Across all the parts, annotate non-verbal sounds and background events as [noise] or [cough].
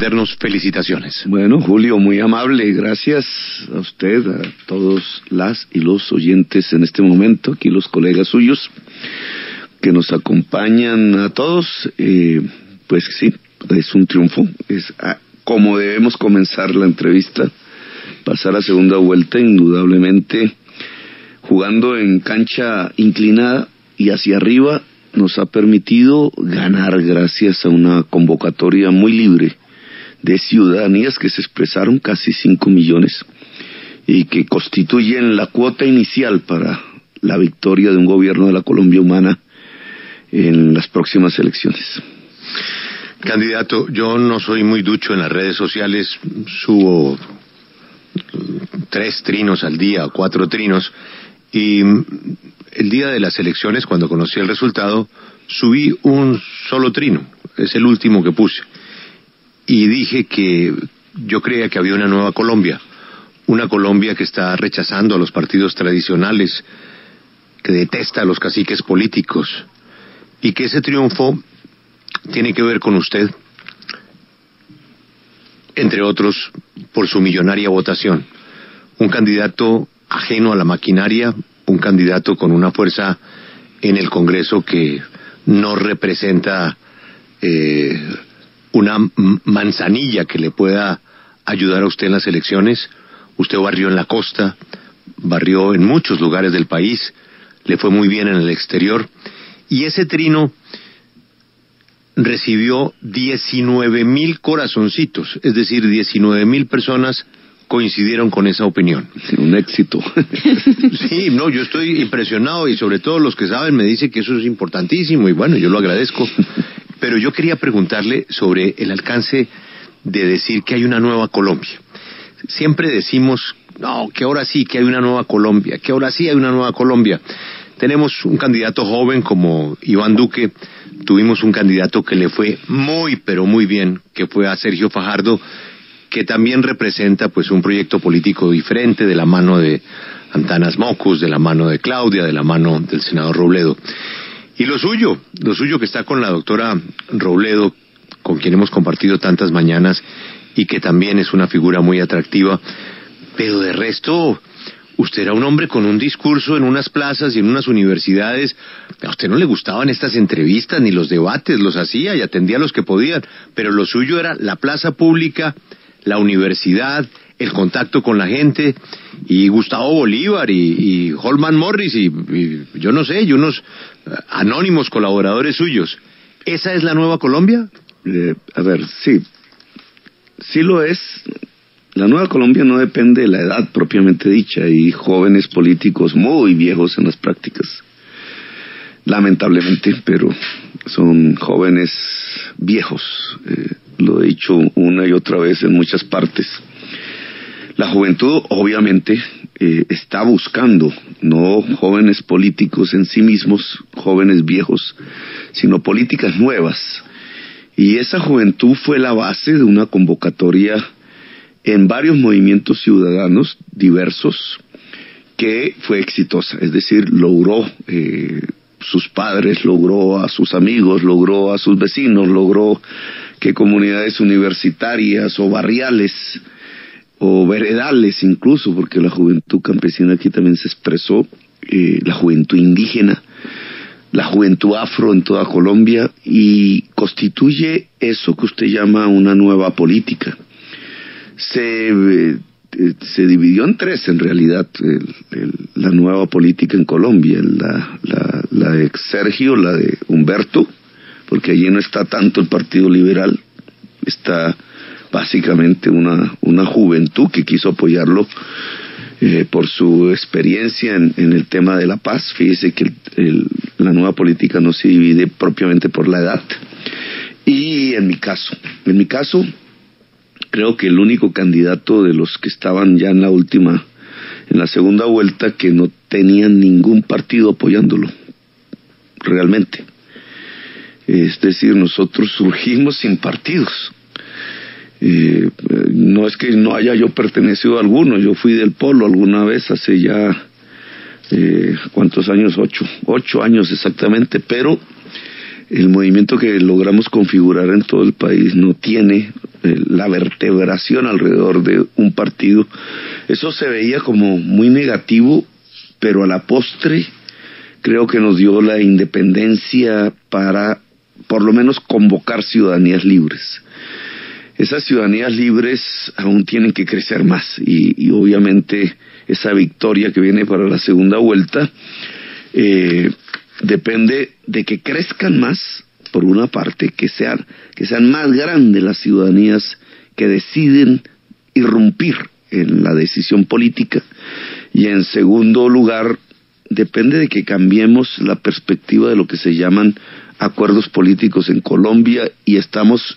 atendernos. Felicitaciones. Bueno, Julio, muy amable. Gracias a usted, a todos las y los oyentes en este momento, aquí los colegas suyos que nos acompañan a todos. Eh, pues sí, es un triunfo. Es ah, como debemos comenzar la entrevista, pasar a segunda vuelta, indudablemente jugando en cancha inclinada y hacia arriba nos ha permitido ganar gracias a una convocatoria muy libre de ciudadanías que se expresaron casi 5 millones y que constituyen la cuota inicial para la victoria de un gobierno de la Colombia humana en las próximas elecciones. Candidato, yo no soy muy ducho en las redes sociales, subo tres trinos al día, cuatro trinos, y el día de las elecciones, cuando conocí el resultado, subí un solo trino, es el último que puse, y dije que yo creía que había una nueva Colombia, una Colombia que está rechazando a los partidos tradicionales, que detesta a los caciques políticos, y que ese triunfo tiene que ver con usted, entre otros, por su millonaria votación. Un candidato ajeno a la maquinaria, un candidato con una fuerza en el Congreso que no representa eh, una manzanilla que le pueda ayudar a usted en las elecciones. Usted barrió en la costa, barrió en muchos lugares del país, le fue muy bien en el exterior. Y ese trino recibió 19 mil corazoncitos, es decir, 19 mil personas coincidieron con esa opinión. [laughs] Un éxito. [laughs] sí, no, yo estoy impresionado y sobre todo los que saben me dicen que eso es importantísimo y bueno, yo lo agradezco. Pero yo quería preguntarle sobre el alcance de decir que hay una nueva Colombia. Siempre decimos, no, que ahora sí, que hay una nueva Colombia, que ahora sí hay una nueva Colombia. Tenemos un candidato joven como Iván Duque, tuvimos un candidato que le fue muy, pero muy bien, que fue a Sergio Fajardo, que también representa pues un proyecto político diferente de la mano de Antanas Mocus, de la mano de Claudia, de la mano del senador Robledo. Y lo suyo, lo suyo que está con la doctora Robledo, con quien hemos compartido tantas mañanas y que también es una figura muy atractiva, pero de resto Usted era un hombre con un discurso en unas plazas y en unas universidades. A usted no le gustaban estas entrevistas ni los debates, los hacía y atendía a los que podían, pero lo suyo era la plaza pública, la universidad, el contacto con la gente, y Gustavo Bolívar y, Holman Morris y, yo no sé, y unos eh, anónimos colaboradores suyos. ¿Esa es la nueva Colombia? Eh, a ver, sí, sí lo es, la Nueva Colombia no depende de la edad propiamente dicha. y jóvenes políticos muy viejos en las prácticas. Lamentablemente, pero son jóvenes viejos. Eh, lo he dicho una y otra vez en muchas partes. La juventud, obviamente, eh, está buscando no jóvenes políticos en sí mismos, jóvenes viejos, sino políticas nuevas. Y esa juventud fue la base de una convocatoria en varios movimientos ciudadanos diversos que fue exitosa, es decir, logró eh, sus padres, logró a sus amigos, logró a sus vecinos, logró que comunidades universitarias o barriales o veredales incluso, porque la juventud campesina aquí también se expresó, eh, la juventud indígena, la juventud afro en toda Colombia y constituye eso que usted llama una nueva política. Se, eh, se dividió en tres en realidad la nueva política en Colombia, la, la, la de Sergio, la de Humberto, porque allí no está tanto el Partido Liberal, está básicamente una, una juventud que quiso apoyarlo eh, por su experiencia en, el tema de la paz. Fíjese que la nueva política no se divide propiamente por la edad. Y en mi caso, en mi caso, creo que el único candidato de los que estaban ya en la última, en la segunda vuelta, que no tenían ningún partido apoyándolo, realmente. Es decir, nosotros surgimos sin partidos. Eh, no es que no haya yo pertenecido a alguno, yo fui del polo alguna vez hace ya, eh, ¿cuántos años? Ocho, ocho años exactamente, pero el movimiento que logramos configurar en todo el país no tiene eh, la vertebración alrededor de un partido. Eso se veía como muy negativo, pero a la postre creo que nos dio la independencia para por lo menos convocar ciudadanías libres. Esas ciudadanías libres aún tienen que crecer más y, obviamente esa victoria que viene para la segunda vuelta eh, depende de que crezcan más, por una parte, que sean, que sean más grandes las ciudadanías que deciden irrumpir en la decisión política. Y en segundo lugar depende de que cambiemos la perspectiva de lo que se llaman acuerdos políticos en Colombia y estamos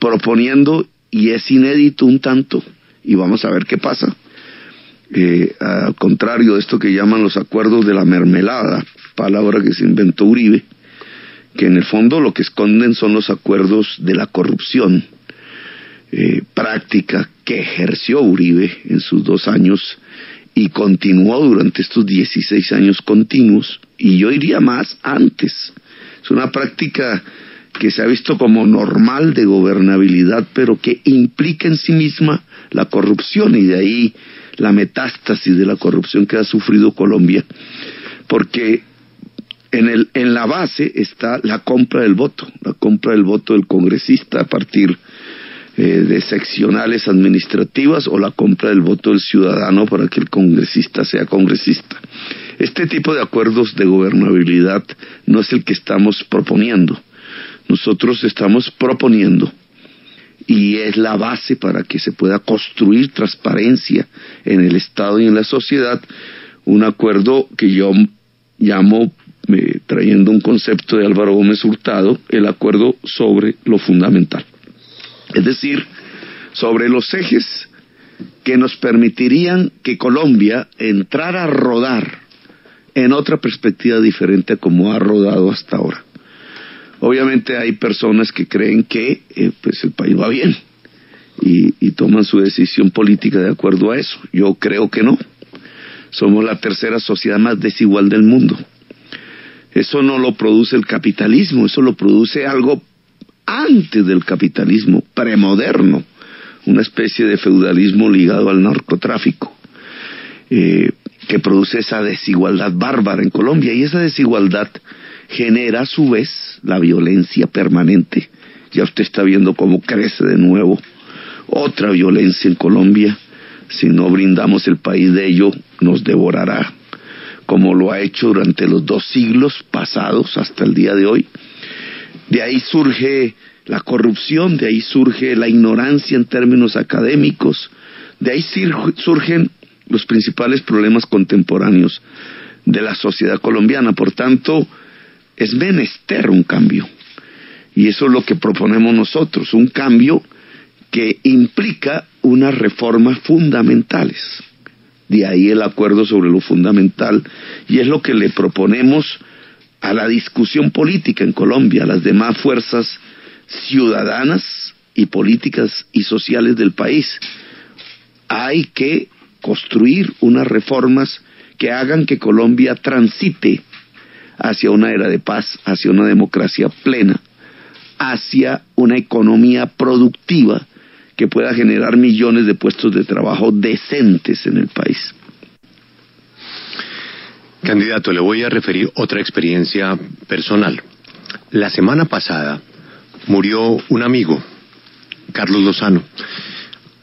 proponiendo, y es inédito un tanto, y vamos a ver qué pasa, eh, al contrario de esto que llaman los acuerdos de la mermelada, palabra que se inventó Uribe, que en el fondo lo que esconden son los acuerdos de la corrupción eh, práctica que ejerció Uribe en sus dos años y continuó durante estos 16 años continuos, y yo iría más antes. Es una práctica que se ha visto como normal de gobernabilidad, pero que implica en sí misma la corrupción, y de ahí la metástasis de la corrupción que ha sufrido Colombia, porque en, el, en la base está la compra del voto, la compra del voto del congresista a partir eh, de seccionales administrativas o la compra del voto del ciudadano para que el congresista sea congresista. Este tipo de acuerdos de gobernabilidad no es el que estamos proponiendo. Nosotros estamos proponiendo y es la base para que se pueda construir transparencia en el Estado y en la sociedad, un acuerdo que yo llamo, eh, trayendo un concepto de Álvaro Gómez Hurtado, el acuerdo sobre lo fundamental. Es decir, sobre los ejes que nos permitirían que Colombia entrara a rodar en otra perspectiva diferente a como ha rodado hasta ahora. Obviamente hay personas que creen que eh, pues el país va bien y, toman su decisión política de acuerdo a eso. Yo creo que no. Somos la tercera sociedad más desigual del mundo. Eso no lo produce el capitalismo, eso lo produce algo antes del capitalismo premoderno, una especie de feudalismo ligado al narcotráfico, eh, que produce esa desigualdad bárbara en Colombia. Y esa desigualdad genera a su vez la violencia permanente. Ya usted está viendo cómo crece de nuevo otra violencia en Colombia. Si no brindamos el país de ello, nos devorará, como lo ha hecho durante los dos siglos pasados hasta el día de hoy. De ahí surge la corrupción, de ahí surge la ignorancia en términos académicos, de ahí surgen los principales problemas contemporáneos de la sociedad colombiana. Por tanto, es menester un cambio. Y eso es lo que proponemos nosotros, un cambio que implica unas reformas fundamentales. De ahí el acuerdo sobre lo fundamental y es lo que le proponemos a la discusión política en Colombia, a las demás fuerzas ciudadanas y políticas y sociales del país. Hay que construir unas reformas que hagan que Colombia transite hacia una era de paz, hacia una democracia plena, hacia una economía productiva que pueda generar millones de puestos de trabajo decentes en el país. Candidato, le voy a referir otra experiencia personal. La semana pasada murió un amigo, Carlos Lozano,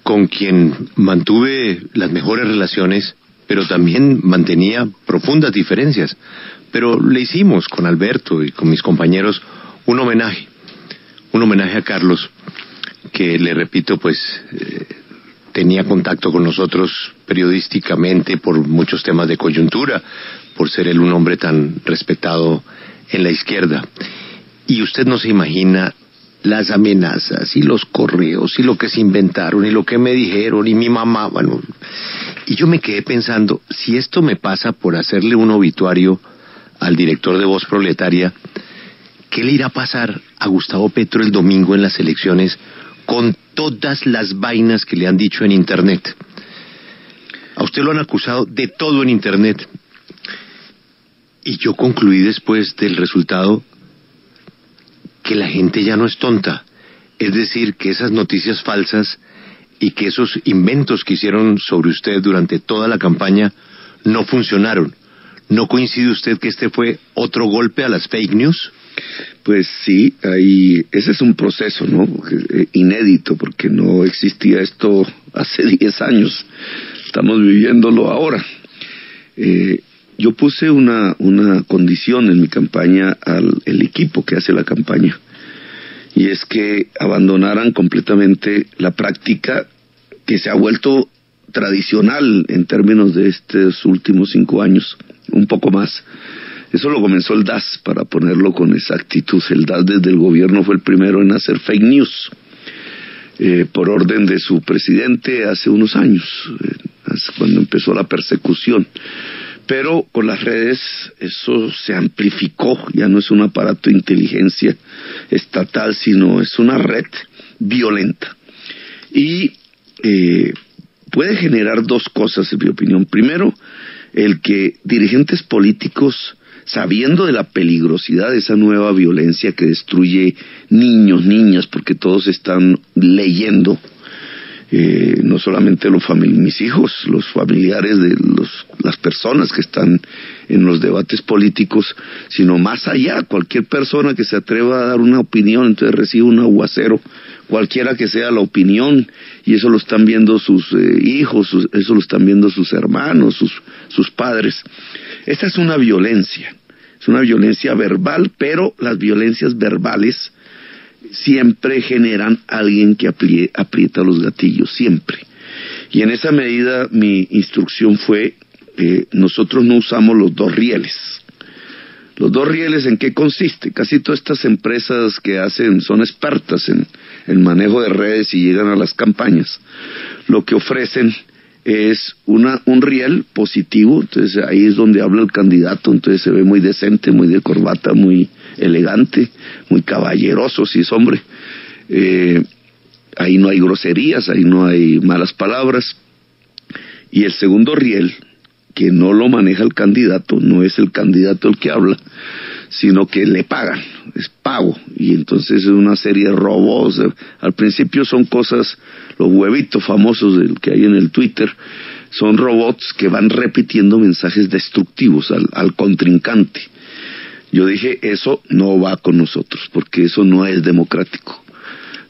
con quien mantuve las mejores relaciones, pero también mantenía profundas diferencias. Pero le hicimos con Alberto y con mis compañeros un homenaje, un homenaje a Carlos, que le repito, pues eh, tenía contacto con nosotros periodísticamente por muchos temas de coyuntura, por ser él un hombre tan respetado en la izquierda. Y usted no se imagina las amenazas y los correos y lo que se inventaron y lo que me dijeron y mi mamá, bueno, y yo me quedé pensando, si esto me pasa por hacerle un obituario al director de Voz Proletaria, ¿qué le irá a pasar a Gustavo Petro el domingo en las elecciones con todas las vainas que le han dicho en Internet? A usted lo han acusado de todo en Internet. Y yo concluí después del resultado que la gente ya no es tonta. Es decir, que esas noticias falsas y que esos inventos que hicieron sobre usted durante toda la campaña no funcionaron. ¿No coincide usted que este fue otro golpe a las fake news? Pues sí, hay, ese es un proceso, ¿no? Eh, inédito, porque no existía esto hace [laughs] 10 años. Estamos viviéndolo ahora. Eh, yo puse una, una condición en mi campaña al el equipo que hace la campaña, y es que abandonaran completamente la práctica que se ha vuelto tradicional en términos de estos últimos cinco años, un poco más, eso lo comenzó el DAS, para ponerlo con exactitud. El DAS desde el gobierno fue el primero en hacer fake news, eh, por orden de su presidente hace unos años, eh, cuando empezó la persecución. Pero con las redes eso se amplificó, ya no es un aparato de inteligencia estatal, sino es una red violenta. Y eh, puede generar dos cosas, en mi opinión. Primero, el que dirigentes políticos sabiendo de la peligrosidad de esa nueva violencia que destruye niños, niñas, porque todos están leyendo, eh, no solamente los mis hijos, los familiares de los, las personas que están en los debates políticos, sino más allá, cualquier persona que se atreva a dar una opinión, entonces recibe un aguacero, cualquiera que sea la opinión, y eso lo están viendo sus eh, hijos, eso lo están viendo sus hermanos, sus, sus padres. Esta es una violencia, es una violencia verbal, pero las violencias verbales siempre generan alguien que aprieta los gatillos, siempre. Y en esa medida mi instrucción fue, eh, nosotros no usamos los dos rieles. Los dos rieles en qué consiste? Casi todas estas empresas que hacen, son expertas en el manejo de redes y llegan a las campañas, lo que ofrecen es una, un riel positivo, entonces ahí es donde habla el candidato, entonces se ve muy decente, muy de corbata, muy elegante, muy caballeroso, si es hombre. Eh, ahí no hay groserías, ahí no hay malas palabras. Y el segundo riel, que no lo maneja el candidato, no es el candidato el que habla, sino que le pagan, es pago. Y entonces es una serie de robos. Al principio son cosas los huevitos famosos del que hay en el Twitter, son robots que van repitiendo mensajes destructivos al, al contrincante. Yo dije, eso no va con nosotros, porque eso no es democrático.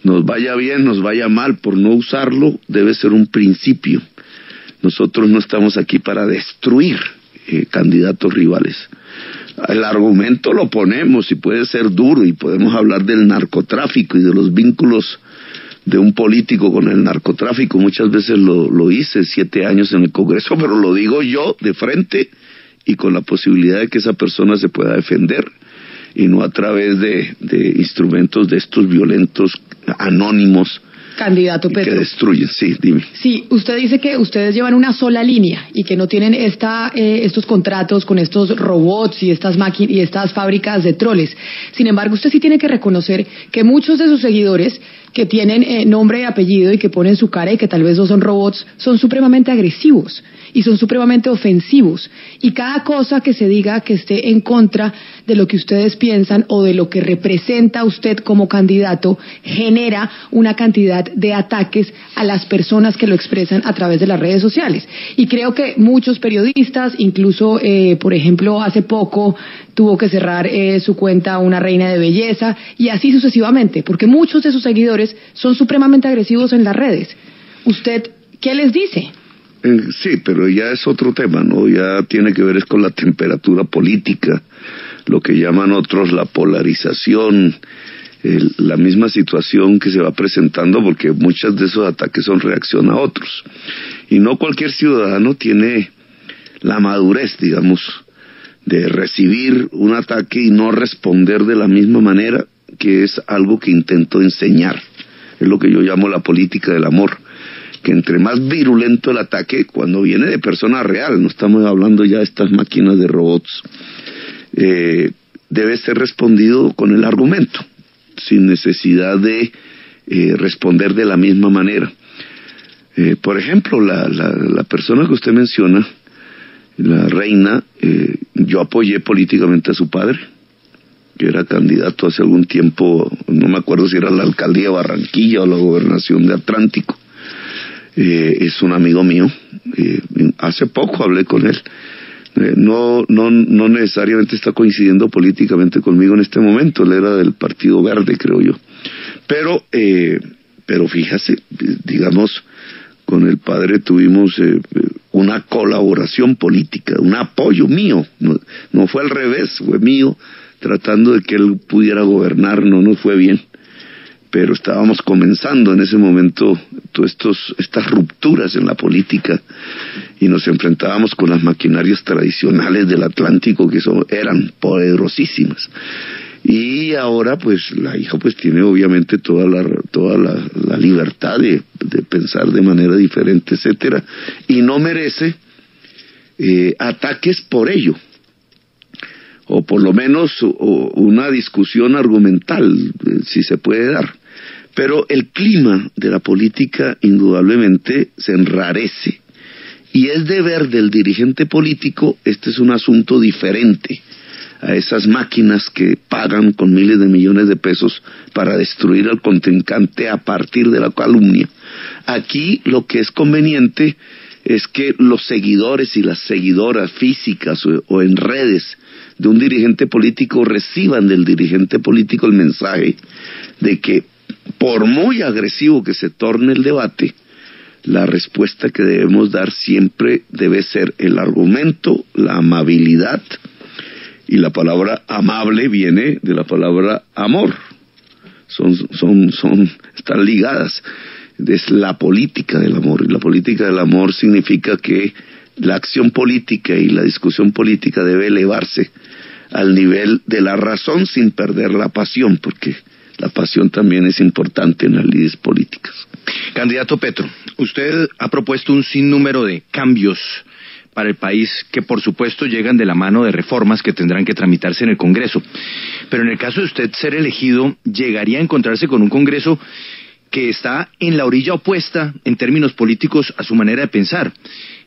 Nos vaya bien, nos vaya mal, por no usarlo, debe ser un principio. Nosotros no estamos aquí para destruir eh, candidatos rivales. El argumento lo ponemos y puede ser duro y podemos hablar del narcotráfico y de los vínculos de un político con el narcotráfico. Muchas veces lo, lo hice siete años en el Congreso, [laughs] pero lo digo yo de frente y con la posibilidad de que esa persona se pueda defender y no a través de, de instrumentos de estos violentos anónimos Candidato Petro. Que destruyen, sí, dime. Sí, usted dice que ustedes llevan una sola línea y que no tienen esta, eh, estos contratos con estos robots y estas máquinas y estas fábricas de troles. Sin embargo, usted sí tiene que reconocer que muchos de sus seguidores que tienen eh, nombre y apellido y que ponen su cara y que tal vez no son robots, son supremamente agresivos y son supremamente ofensivos. Y cada cosa que se diga que esté en contra de lo que ustedes piensan o de lo que representa usted como candidato genera una cantidad de ataques a las personas que lo expresan a través de las redes sociales. Y creo que muchos periodistas, incluso, eh, por ejemplo, hace poco tuvo que cerrar eh, su cuenta una reina de belleza y así sucesivamente, porque muchos de sus seguidores son supremamente agresivos en las redes. ¿Usted qué les dice? Eh, sí, pero ya es otro tema, ¿no? Ya tiene que ver es con la temperatura política, lo que llaman otros la polarización, la misma situación que se va presentando, porque muchos de esos ataques son reacción a otros. Y no cualquier ciudadano tiene la madurez, digamos, de recibir un ataque y no responder de la misma manera, que es algo que intento enseñar. Es lo que yo llamo la política del amor que entre más virulento el ataque, cuando viene de persona real, no estamos hablando ya de estas máquinas de robots, eh, debe ser respondido con el argumento, sin necesidad de eh, responder de la misma manera. Eh, por ejemplo, la, la, persona que usted menciona, la reina, yo apoyé políticamente a su padre. que era candidato hace algún tiempo, no me acuerdo si era la alcaldía de Barranquilla o la gobernación de Atlántico. Eh, es un amigo mío. Eh, hace poco hablé con él. Eh, no, no, no necesariamente está coincidiendo políticamente conmigo en este momento. Él era del Partido Verde, creo yo. Pero, pero fíjase, digamos, con el padre tuvimos una colaboración política, un apoyo mío. No, fue al revés, fue mío tratando de que él pudiera gobernar, no nos fue bien, pero estábamos comenzando en ese momento todas estas rupturas en la política y nos enfrentábamos con las maquinarias tradicionales del Atlántico que son, eran poderosísimas. Y ahora pues la hija pues tiene obviamente toda la, toda la, libertad de, pensar de manera diferente, etcétera, y no merece eh, ataques por ello. O por lo menos una discusión argumental, eh, si se puede dar. Pero el clima de la política indudablemente se enrarece. Y es deber del dirigente político, este es un asunto diferente a esas máquinas que pagan con miles de millones de pesos para destruir al contrincante a partir de la calumnia. Aquí lo que es conveniente es que los seguidores y las seguidoras físicas o en redes de un dirigente político reciban del dirigente político el mensaje de que por muy agresivo que se torne el debate, la respuesta que debemos dar siempre debe ser el argumento, la amabilidad, y la palabra amable viene de la palabra amor. Son, son, son, están ligadas. Es la política del amor. Y la política del amor significa que la acción política y la discusión política debe elevarse al nivel de la razón sin perder la pasión, porque la pasión también es importante en las líderes políticas. Candidato Petro, usted ha propuesto un sinnúmero de cambios para el país que por supuesto llegan de la mano de reformas que tendrán que tramitarse en el Congreso. Pero en el caso de usted ser elegido, llegaría a encontrarse con un Congreso que está en la orilla opuesta en términos políticos a su manera de pensar.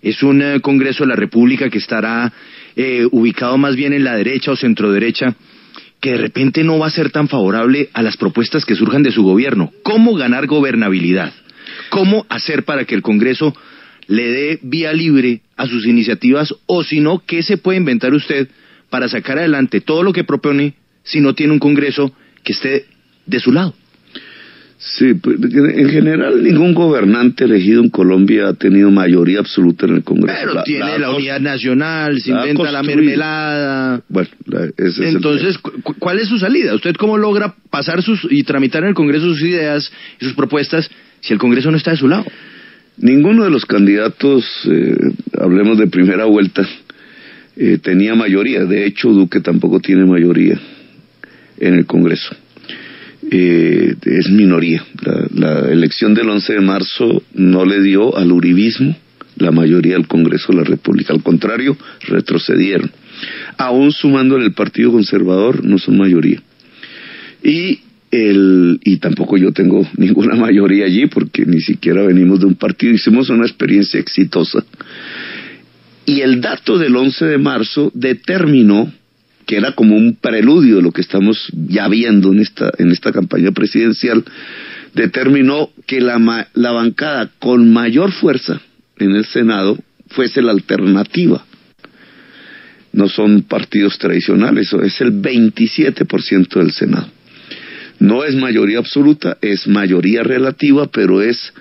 Es un eh, Congreso de la República que estará eh, ubicado más bien en la derecha o centroderecha, que de repente no va a ser tan favorable a las propuestas que surjan de su gobierno. ¿Cómo ganar gobernabilidad? ¿Cómo hacer para que el Congreso le dé vía libre a sus iniciativas o si no, qué se puede inventar usted para sacar adelante todo lo que propone si no tiene un Congreso que esté de su lado? Sí, pues, en general ningún gobernante elegido en Colombia ha tenido mayoría absoluta en el Congreso. Pero tiene la, unidad nacional, se inventa la mermelada. Bueno, ese entonces, ¿cuál es su salida? ¿Usted cómo logra pasar sus y tramitar en el Congreso sus ideas y sus propuestas si el Congreso no está de su lado? Ninguno de los candidatos, eh, hablemos de primera vuelta, eh, tenía mayoría. De hecho, Duque tampoco tiene mayoría en el Congreso eh, es minoría. La, elección del 11 de marzo no le dio al uribismo la mayoría del Congreso de la República. Al contrario, retrocedieron. Aún sumando el Partido Conservador, no son mayoría. Y el, y tampoco yo tengo [laughs] ninguna mayoría allí porque ni siquiera venimos de un partido, hicimos una experiencia exitosa. Y el dato del 11 de marzo determinó que era como un preludio de lo que estamos ya viendo en esta, en esta campaña presidencial, determinó que la, la bancada con mayor fuerza en el Senado fuese la alternativa. No son partidos tradicionales, es el 27% del Senado. No es mayoría absoluta, es mayoría relativa, pero es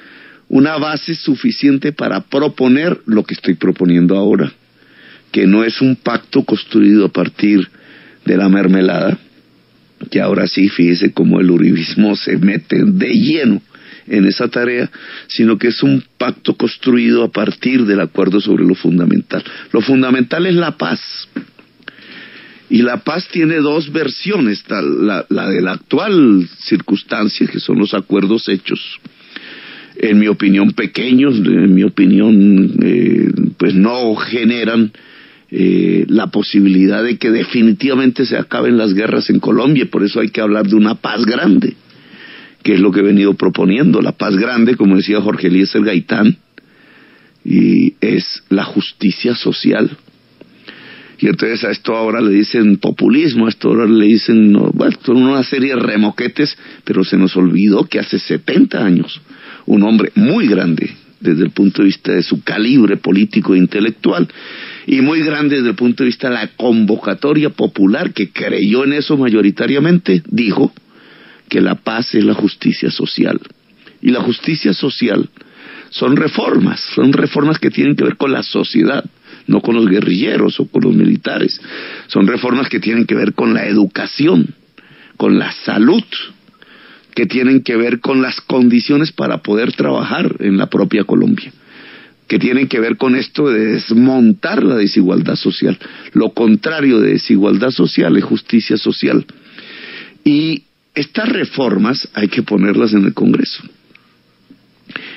una base suficiente para proponer lo que estoy proponiendo ahora, que no es un pacto construido a partir de la mermelada, que ahora sí, fíjese cómo el uribismo se mete de lleno en esa tarea, sino que es un pacto construido a partir del acuerdo sobre lo fundamental. Lo fundamental es la paz. Y la paz tiene dos versiones, la, la de la actual circunstancia, que son los acuerdos hechos, en mi opinión pequeños, en mi opinión eh, pues no generan eh, la posibilidad de que definitivamente se acaben las guerras en Colombia, por eso hay que hablar de una paz grande, que es lo que he venido proponiendo. La paz grande, como decía Jorge Eliezer Gaitán, y es la justicia social. Y entonces a esto ahora le dicen populismo, a esto ahora le dicen, bueno, son una serie de remoquetes, pero se nos olvidó que hace 70 años un hombre muy grande desde el punto de vista de su calibre político e intelectual y muy grande desde el punto de vista de la convocatoria popular que creyó en eso mayoritariamente, dijo que la paz es la justicia social. Y la justicia social son reformas, son reformas que tienen que ver con la sociedad, no con los guerrilleros o con los militares. Son reformas que tienen que ver con la educación, con la salud, que tienen que ver con las condiciones para poder trabajar en la propia Colombia, que tienen que ver con esto de desmontar la desigualdad social. Lo contrario de desigualdad social es justicia social. Y estas reformas hay que ponerlas en el Congreso.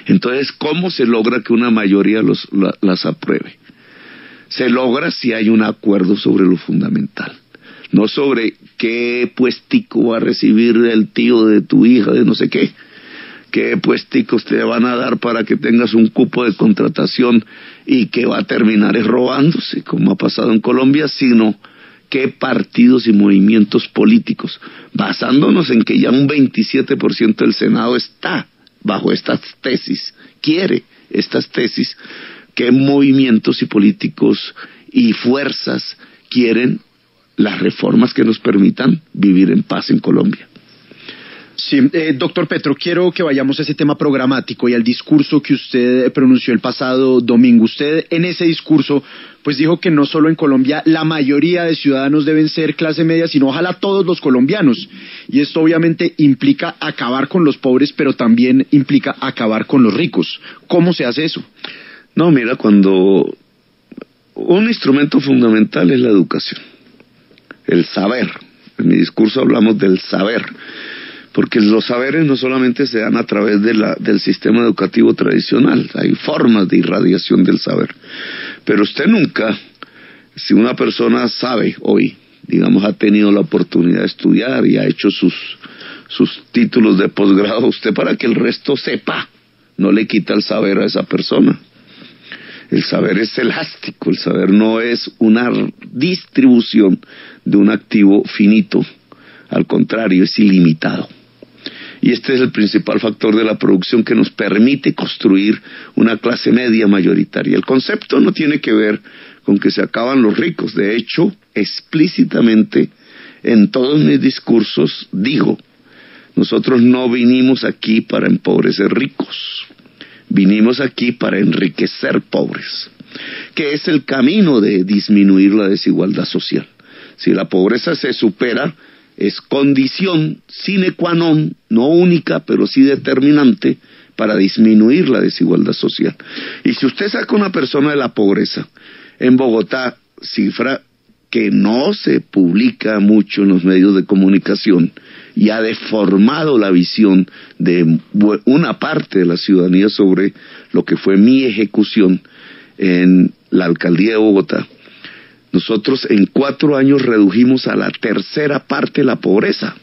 Entonces, ¿cómo se logra que una mayoría las apruebe? Se logra si hay un acuerdo sobre lo fundamental, no sobre qué puestico va a recibir el tío de tu hija, de no sé qué, qué puesticos te van a dar para que tengas un cupo de contratación y que va a terminar robándose, como ha pasado en Colombia, sino qué partidos y movimientos políticos, basándonos en que ya un 27% del Senado está bajo estas tesis, quiere estas tesis, qué movimientos y políticos y fuerzas quieren las reformas que nos permitan vivir en paz en Colombia. Sí, eh, doctor Petro, quiero que vayamos a ese tema programático y al discurso que usted pronunció el pasado domingo. Usted en ese discurso pues dijo que no solo en Colombia la mayoría de ciudadanos deben ser clase media, sino ojalá todos los colombianos. Y esto obviamente implica acabar con los pobres, pero también implica acabar con los ricos. ¿Cómo se hace eso? No, mira, cuando un instrumento fundamental es la educación, el saber. En mi discurso hablamos del saber porque los saberes no solamente se dan a través de la, del sistema educativo tradicional, hay formas de irradiación del saber. Pero usted nunca, si una persona sabe hoy, digamos, ha tenido la oportunidad de estudiar y ha hecho sus, sus títulos de posgrado, usted para que el resto sepa, no le quita el saber a esa persona. El saber es elástico, el saber no es una distribución de un activo finito, al contrario, es ilimitado. Y este es el principal factor de la producción que nos permite construir una clase media mayoritaria. El concepto no tiene que ver con que se acaban los ricos. De hecho, explícitamente en todos mis discursos digo, nosotros no vinimos aquí para empobrecer ricos, vinimos aquí para enriquecer pobres, que es el camino de disminuir la desigualdad social. Si la pobreza se supera, es condición sine qua non, no única, pero sí determinante para disminuir la desigualdad social. Y si usted saca una persona de la pobreza, en Bogotá, cifra que no se publica mucho en los medios de comunicación y ha deformado la visión de una parte de la ciudadanía sobre lo que fue mi ejecución en la alcaldía de Bogotá, nosotros en cuatro años redujimos a la tercera parte la pobreza.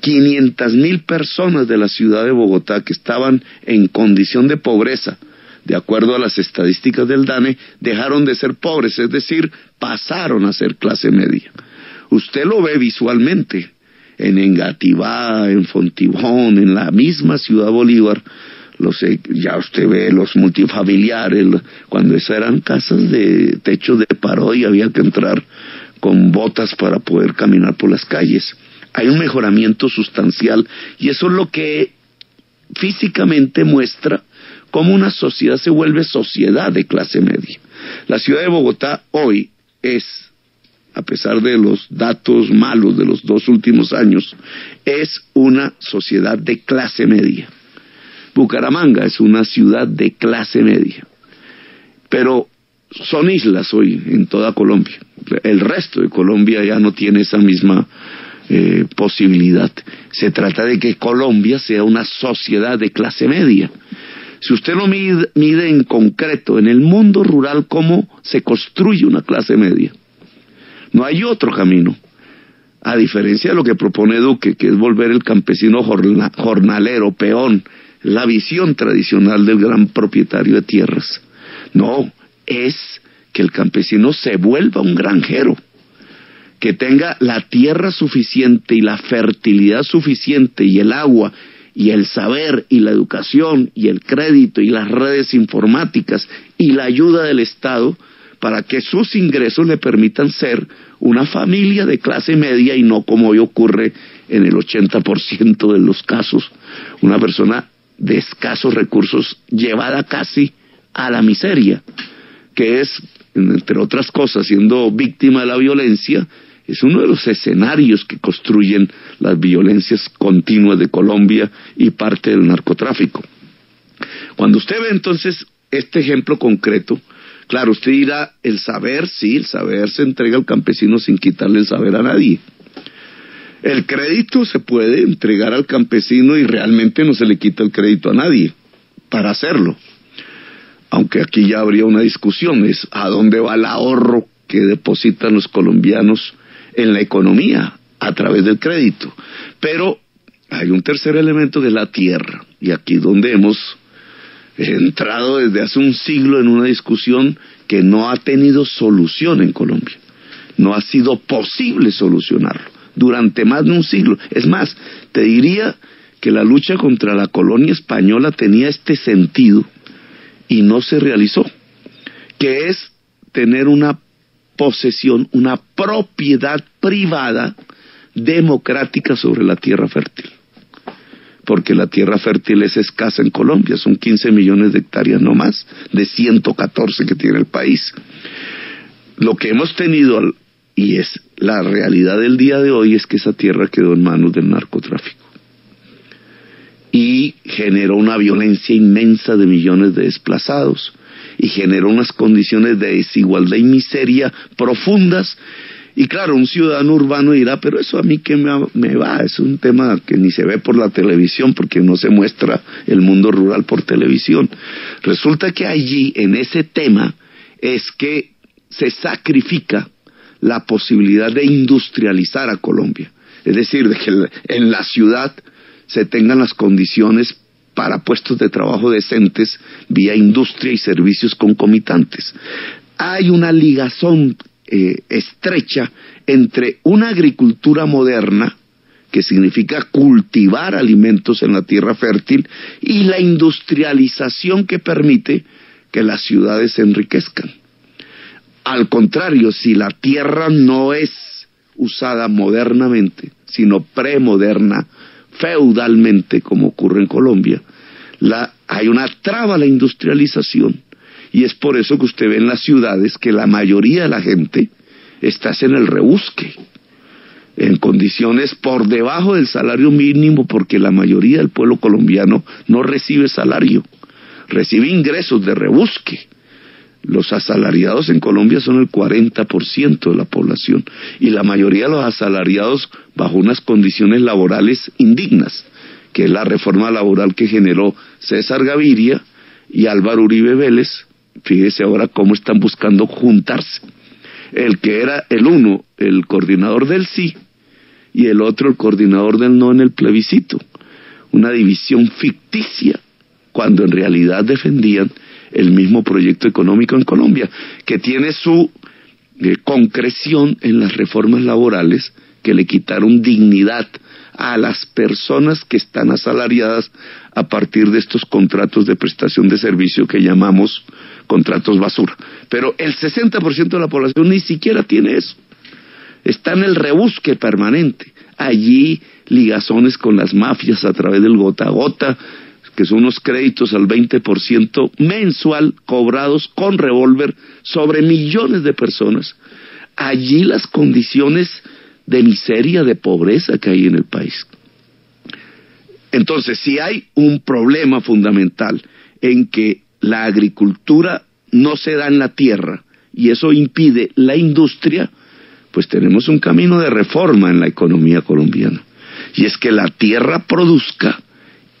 500 mil personas de la ciudad de Bogotá que estaban en condición de pobreza, de acuerdo a las estadísticas del DANE, dejaron de ser pobres, es decir, pasaron a ser clase media. Usted lo ve visualmente en Engativá, en Fontibón, en la misma ciudad Bolívar, ya usted ve los multifamiliares, cuando esas eran casas de techo de paro y había que entrar con botas para poder caminar por las calles. Hay un mejoramiento sustancial y eso es lo que físicamente muestra cómo una sociedad se vuelve sociedad de clase media. La ciudad de Bogotá hoy es, a pesar de los datos malos de los dos últimos años, es una sociedad de clase media. Bucaramanga es una ciudad de clase media, pero son islas hoy en toda Colombia. El resto de Colombia ya no tiene esa misma eh, posibilidad. Se trata de que Colombia sea una sociedad de clase media. Si usted lo mide, mide en concreto en el mundo rural cómo se construye una clase media, no hay otro camino. A diferencia de lo que propone Duque, que es volver el campesino jornalero, peón, la visión tradicional del gran propietario de tierras. No, es que el campesino se vuelva un granjero, que tenga la tierra suficiente y la fertilidad suficiente y el agua y el saber y la educación y el crédito y las redes informáticas y la ayuda del Estado para que sus ingresos le permitan ser una familia de clase media y no como hoy ocurre en el 80% de los casos, una persona de escasos recursos llevada casi a la miseria, que es, entre otras cosas, siendo víctima de la violencia, es uno de los escenarios que construyen las violencias continuas de Colombia y parte del narcotráfico. Cuando usted ve entonces este ejemplo concreto, claro, usted dirá, el saber, sí, el saber se entrega al campesino sin quitarle el saber a nadie. El crédito se puede entregar al campesino y realmente no se le quita el crédito a nadie para hacerlo. Aunque aquí ya habría una discusión, es a dónde va el ahorro que depositan los colombianos en la economía a través del crédito. Pero hay un tercer elemento que es la tierra. Y aquí donde hemos entrado desde hace un siglo en una discusión que no ha tenido solución en Colombia. No ha sido posible solucionarlo durante más de un siglo. Es más, te diría que la lucha contra la colonia española tenía este sentido y no se realizó, que es tener una posesión, una propiedad privada democrática sobre la tierra fértil. Porque la tierra fértil es escasa en Colombia, son 15 millones de hectáreas no más, de 114 que tiene el país. Lo que hemos tenido, y es la realidad del día de hoy, es que esa tierra quedó en manos del narcotráfico. Y generó una violencia inmensa de millones de desplazados, y generó unas condiciones de desigualdad y miseria profundas. Y claro, un ciudadano urbano dirá, pero eso a mí que me, va, es un tema que ni se ve por la televisión porque no se muestra el mundo rural por televisión. Resulta que allí, en ese tema, es que se sacrifica la posibilidad de industrializar a Colombia. Es decir, de que en la ciudad se tengan las condiciones para puestos de trabajo decentes vía industria y servicios concomitantes. Hay una ligazón eh, estrecha entre una agricultura moderna, que significa cultivar alimentos en la tierra fértil, y la industrialización que permite que las ciudades se enriquezcan. Al contrario, si la tierra no es usada modernamente, sino premoderna, feudalmente, como ocurre en Colombia, la, hay una traba a la industrialización. Y es por eso que usted ve en las ciudades que la mayoría de la gente está en el rebusque, en condiciones por debajo del salario mínimo, porque la mayoría del pueblo colombiano no recibe salario, recibe ingresos de rebusque. Los asalariados en Colombia son el 40% de la población y la mayoría de los asalariados bajo unas condiciones laborales indignas, que es la reforma laboral que generó César Gaviria y Álvaro Uribe Vélez. Fíjese ahora cómo están buscando juntarse. El que era el uno, el coordinador del sí, y el otro, el coordinador del no en el plebiscito. Una división ficticia, cuando en realidad defendían el mismo proyecto económico en Colombia, que tiene su eh, concreción en las reformas laborales que le quitaron dignidad a las personas que están asalariadas a partir de estos contratos de prestación de servicio que llamamos contratos basura. Pero el 60% de la población ni siquiera tiene eso. Está en el rebusque permanente. Allí ligazones con las mafias a través del gota a gota, que son unos créditos al 20% mensual cobrados con revólver sobre millones de personas. Allí las condiciones de miseria, de pobreza que hay en el país. Entonces, si hay un problema fundamental en que la agricultura no se da en la tierra y eso impide la industria, pues tenemos un camino de reforma en la economía colombiana. Y es que la tierra produzca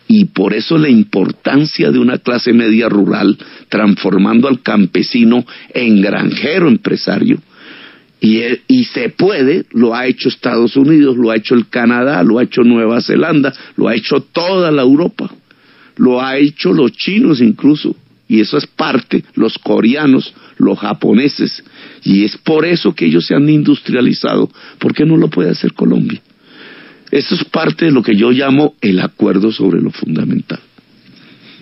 y por eso la importancia de una clase media rural transformando al campesino en granjero empresario y, se puede, lo ha hecho Estados Unidos, lo ha hecho el Canadá, lo ha hecho Nueva Zelanda, lo ha hecho toda la Europa, lo ha hecho los chinos incluso, y eso es parte, los coreanos, los japoneses, y es por eso que ellos se han industrializado. ¿Por qué no lo puede hacer Colombia? Eso es parte de lo que yo llamo el acuerdo sobre lo fundamental.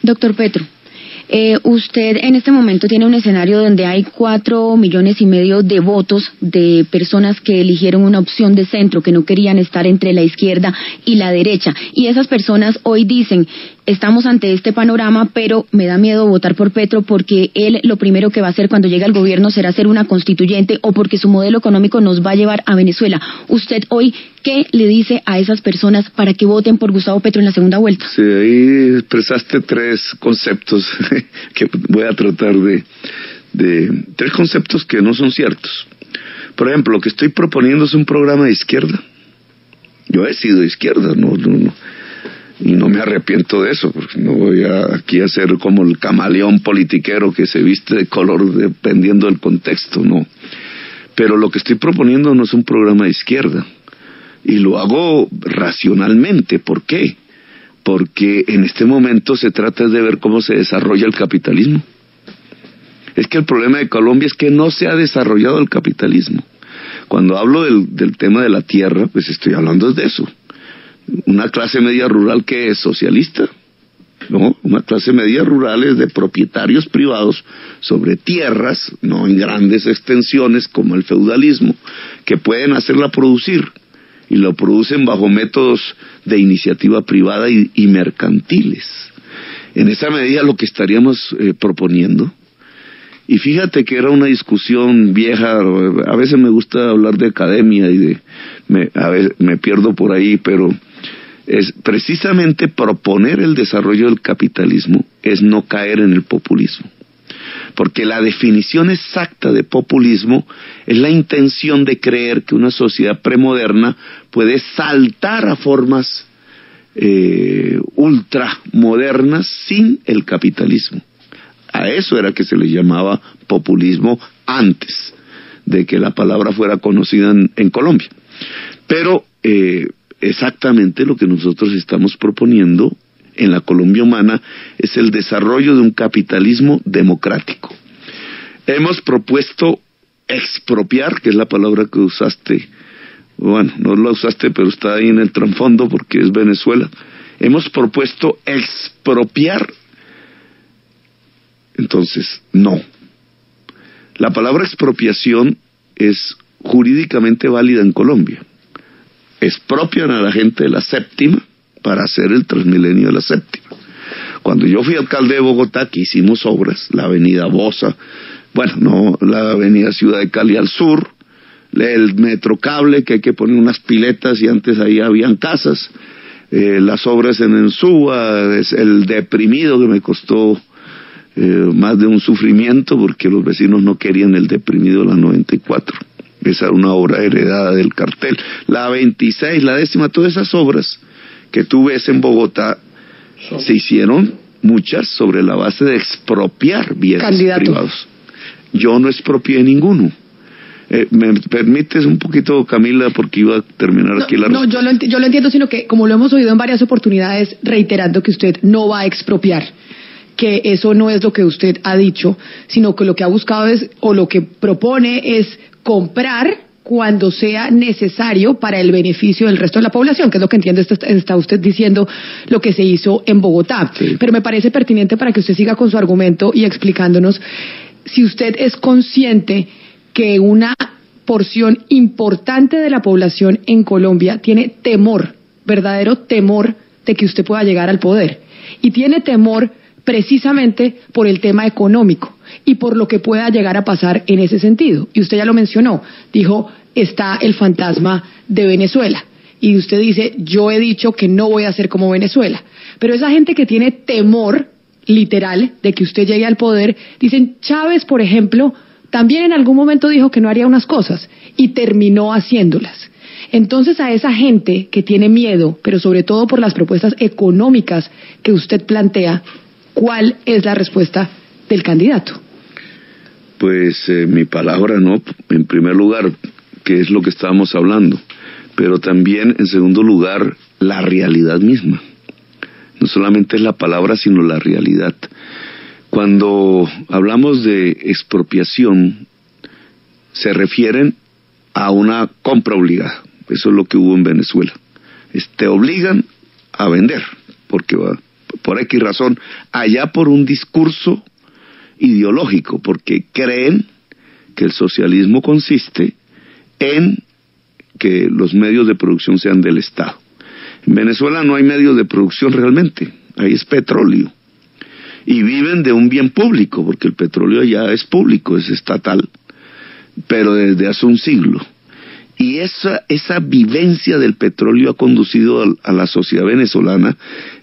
Doctor Petro, eh, usted en este momento tiene un escenario donde hay cuatro millones y medio de votos de personas que eligieron una opción de centro, que no querían estar entre la izquierda y la derecha. Y esas personas hoy dicen, estamos ante este panorama, pero me da miedo votar por Petro porque él lo primero que va a hacer cuando llegue al gobierno será ser una constituyente o porque su modelo económico nos va a llevar a Venezuela. Usted hoy, ¿qué le dice a esas personas para que voten por Gustavo Petro en la segunda vuelta? Sí, ahí expresaste tres conceptos [laughs] que voy a tratar de, tres conceptos que no son ciertos. Por ejemplo, lo que estoy proponiendo es un programa de izquierda. Yo he sido de izquierda, no, no, no no me arrepiento de eso, porque no voy aquí a ser como el camaleón politiquero que se viste de color dependiendo del contexto, no. Pero lo que estoy proponiendo no es un programa de izquierda, y lo hago racionalmente. ¿Por qué? Porque en este momento se trata de ver cómo se desarrolla el capitalismo. Es que el problema de Colombia es que no se ha desarrollado el capitalismo. Cuando hablo del tema de la tierra, pues estoy hablando de eso una clase media rural que es socialista. No, una clase media rural es de propietarios privados sobre tierras, no en grandes extensiones como el feudalismo, que pueden hacerla producir y lo producen bajo métodos de iniciativa privada y, mercantiles. En esa medida lo que estaríamos eh, proponiendo, y fíjate que era una discusión vieja, a veces me gusta hablar de academia y de, me, a veces me pierdo por ahí, pero es precisamente proponer el desarrollo del capitalismo es no caer en el populismo. Porque la definición exacta de populismo es la intención de creer que una sociedad premoderna puede saltar a formas eh, ultramodernas sin el capitalismo. A eso era que se le llamaba populismo antes de que la palabra fuera conocida en, Colombia. Pero eh, exactamente lo que nosotros estamos proponiendo en la Colombia humana es el desarrollo de un capitalismo democrático. Hemos propuesto expropiar, que es la palabra que usaste, bueno, no la usaste, pero está ahí en el trasfondo porque es Venezuela. Hemos propuesto expropiar. Entonces, no. La palabra expropiación es jurídicamente válida en Colombia expropian a la gente de la séptima para hacer el transmilenio de la séptima. Cuando yo fui alcalde de Bogotá, que hicimos obras, la avenida Bosa, bueno, no, la avenida Ciudad de Cali al sur, el metrocable, que hay que poner unas piletas y antes ahí habían casas, eh, las obras en Ensúa, el deprimido que me costó eh, más de un sufrimiento porque los vecinos no querían el deprimido de la 94 esa era una obra heredada del cartel. La 26, la décima, todas esas obras que tú ves en Bogotá se hicieron muchas sobre la base de expropiar bienes privados. Yo no expropié ninguno. Eh, ¿Me permites un poquito, Camila, porque iba a terminar aquí la No, yo lo, yo lo entiendo, sino que como lo hemos oído en varias oportunidades, reiterando que usted no va a expropiar que eso no es lo que usted ha dicho, sino que lo que ha buscado es, o lo que propone es comprar cuando sea necesario para el beneficio del resto de la población, que es lo que entiendo está, usted diciendo lo que se hizo en Bogotá. Pero me parece pertinente para que usted siga con su argumento y explicándonos si usted es consciente que una porción importante de la población en Colombia tiene temor, verdadero temor de que usted pueda llegar al poder. Y tiene temor precisamente por el tema económico y por lo que pueda llegar a pasar en ese sentido. Y usted ya lo mencionó, dijo, está el fantasma de Venezuela. Y usted dice, yo he dicho que no voy a ser como Venezuela. Pero esa gente que tiene temor literal de que usted llegue al poder, dicen, Chávez, por ejemplo, también en algún momento dijo que no haría unas cosas y terminó haciéndolas. Entonces a esa gente que tiene miedo, pero sobre todo por las propuestas económicas que usted plantea, ¿cuál es la respuesta del candidato? Pues eh, mi palabra, ¿no? En primer lugar, que es lo que estábamos hablando, pero también, en segundo lugar, la realidad misma. No solamente es la palabra, sino la realidad. Cuando hablamos de expropiación, se refieren a una compra obligada. Eso es lo que hubo en Venezuela. Te obligan a vender, porque va, por X razón, allá por un discurso ideológico, porque creen que el socialismo consiste en que los medios de producción sean del Estado. En Venezuela no hay medios de producción realmente, ahí es petróleo. Y viven de un bien público, porque el petróleo ya es público, es estatal, pero desde hace un siglo. Y esa, esa vivencia del petróleo ha conducido a, a la sociedad venezolana,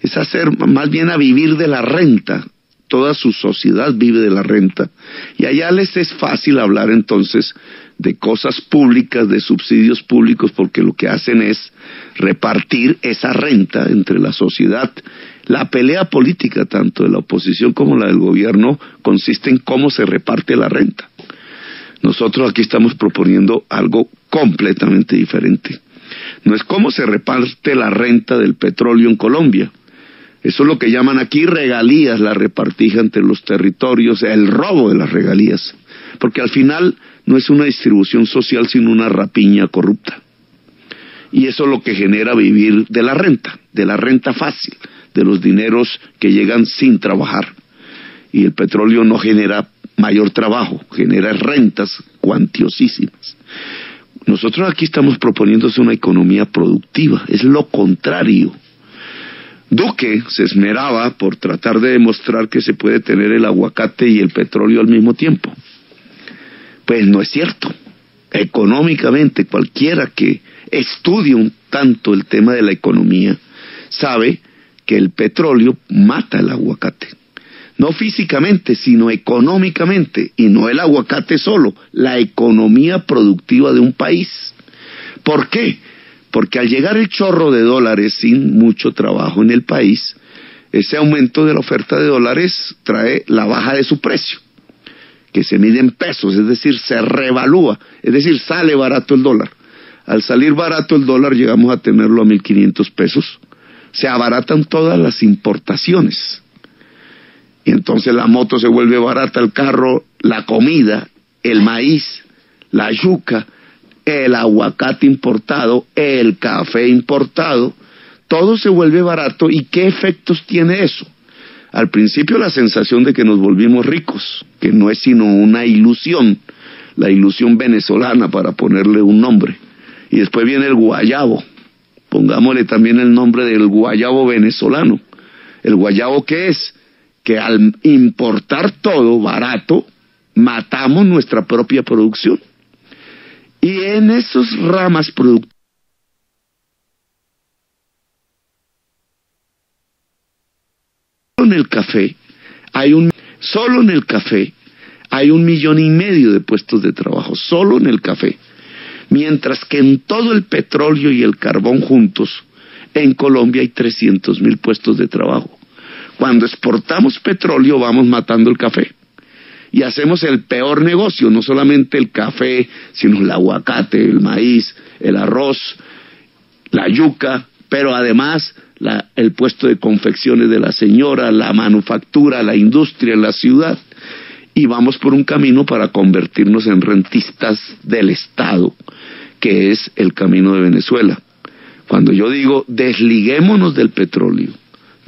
es hacer más bien a vivir de la renta, toda su sociedad vive de la renta. Y allá les es fácil hablar entonces de cosas públicas, de subsidios públicos, porque lo que hacen es repartir esa renta entre la sociedad. La pelea política, tanto de la oposición como la del gobierno, consiste en cómo se reparte la renta. Nosotros aquí estamos proponiendo algo completamente diferente. No es cómo se reparte la renta del petróleo en Colombia, eso es lo que llaman aquí regalías, la repartija entre los territorios, el robo de las regalías. Porque al final no es una distribución social, sino una rapiña corrupta. Y eso es lo que genera vivir de la renta, de la renta fácil, de los dineros que llegan sin trabajar. Y el petróleo no genera mayor trabajo, genera rentas cuantiosísimas. Nosotros aquí estamos proponiéndose una economía productiva, es lo contrario Duque se esmeraba por tratar de demostrar que se puede tener el aguacate y el petróleo al mismo tiempo. Pues no es cierto. Económicamente, cualquiera que estudie un tanto el tema de la economía sabe que el petróleo mata el aguacate. No físicamente, sino económicamente. Y no el aguacate solo, la economía productiva de un país. ¿Por qué? Porque al llegar el chorro de dólares sin mucho trabajo en el país, ese aumento de la oferta de dólares trae la baja de su precio, que se mide en pesos, es decir, se revalúa, es decir, sale barato el dólar. Al salir barato el dólar llegamos a tenerlo a 1.500 pesos, se abaratan todas las importaciones. Y entonces la moto se vuelve barata, el carro, la comida, el maíz, la yuca, el aguacate importado, el café importado, todo se vuelve barato y qué efectos tiene eso. Al principio la sensación de que nos volvimos ricos, que no es sino una ilusión, la ilusión venezolana para ponerle un nombre. Y después viene el guayabo, pongámosle también el nombre del guayabo venezolano. ¿El guayabo qué es? Que al importar todo barato, matamos nuestra propia producción. Y en esos ramas productivas en el café hay un solo en el café hay un millón y medio de puestos de trabajo solo en el café mientras que en todo el petróleo y el carbón juntos en Colombia hay 300 mil puestos de trabajo cuando exportamos petróleo vamos matando el café y hacemos el peor negocio, no solamente el café, sino el aguacate, el maíz, el arroz, la yuca, pero además el puesto de confecciones de la señora, la manufactura, la industria la ciudad. Y vamos por un camino para convertirnos en rentistas del Estado, que es el camino de Venezuela. Cuando yo digo desliguémonos del petróleo,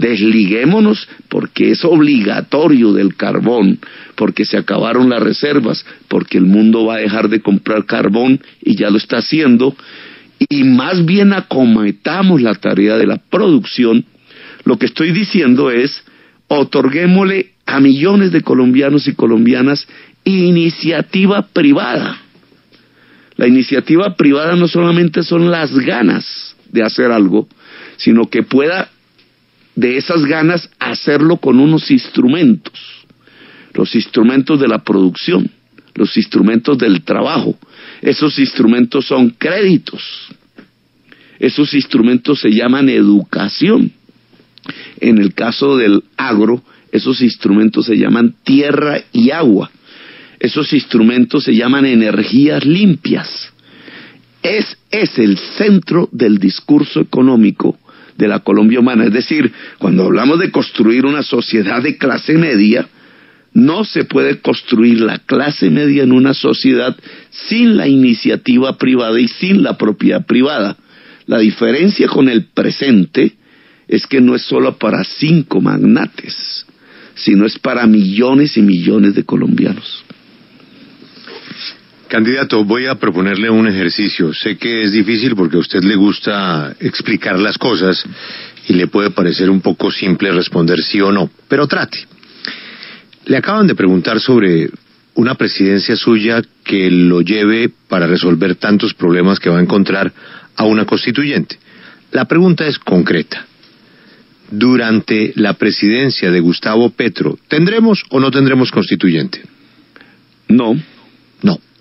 desliguémonos porque es obligatorio del carbón, porque se acabaron las reservas, porque el mundo va a dejar de comprar carbón y ya lo está haciendo, y más bien acometamos la tarea de la producción, lo que estoy diciendo es, otorguémosle a millones de colombianos y colombianas iniciativa privada. La iniciativa privada no solamente son las ganas de hacer algo, sino que pueda de esas ganas hacerlo con unos instrumentos, los instrumentos de la producción, los instrumentos del trabajo. Esos instrumentos son créditos, esos instrumentos se llaman educación. En el caso del agro, esos instrumentos se llaman tierra y agua. Esos instrumentos se llaman energías limpias. Es, es el centro del discurso económico de la Colombia humana. Es decir, cuando hablamos de construir una sociedad de clase media, No se puede construir la clase media en una sociedad sin la iniciativa privada y sin la propiedad privada. La diferencia con el presente es que no es solo para cinco magnates, sino es para millones y millones de colombianos. Candidato, voy a proponerle un ejercicio. Sé que es difícil porque a usted le gusta explicar las cosas y le puede parecer un poco simple responder sí o no, pero trate. Le acaban de preguntar sobre una presidencia suya que lo lleve para resolver tantos problemas que va a encontrar a una constituyente. La pregunta es concreta. Durante la presidencia de Gustavo Petro, ¿tendremos o no tendremos constituyente? No.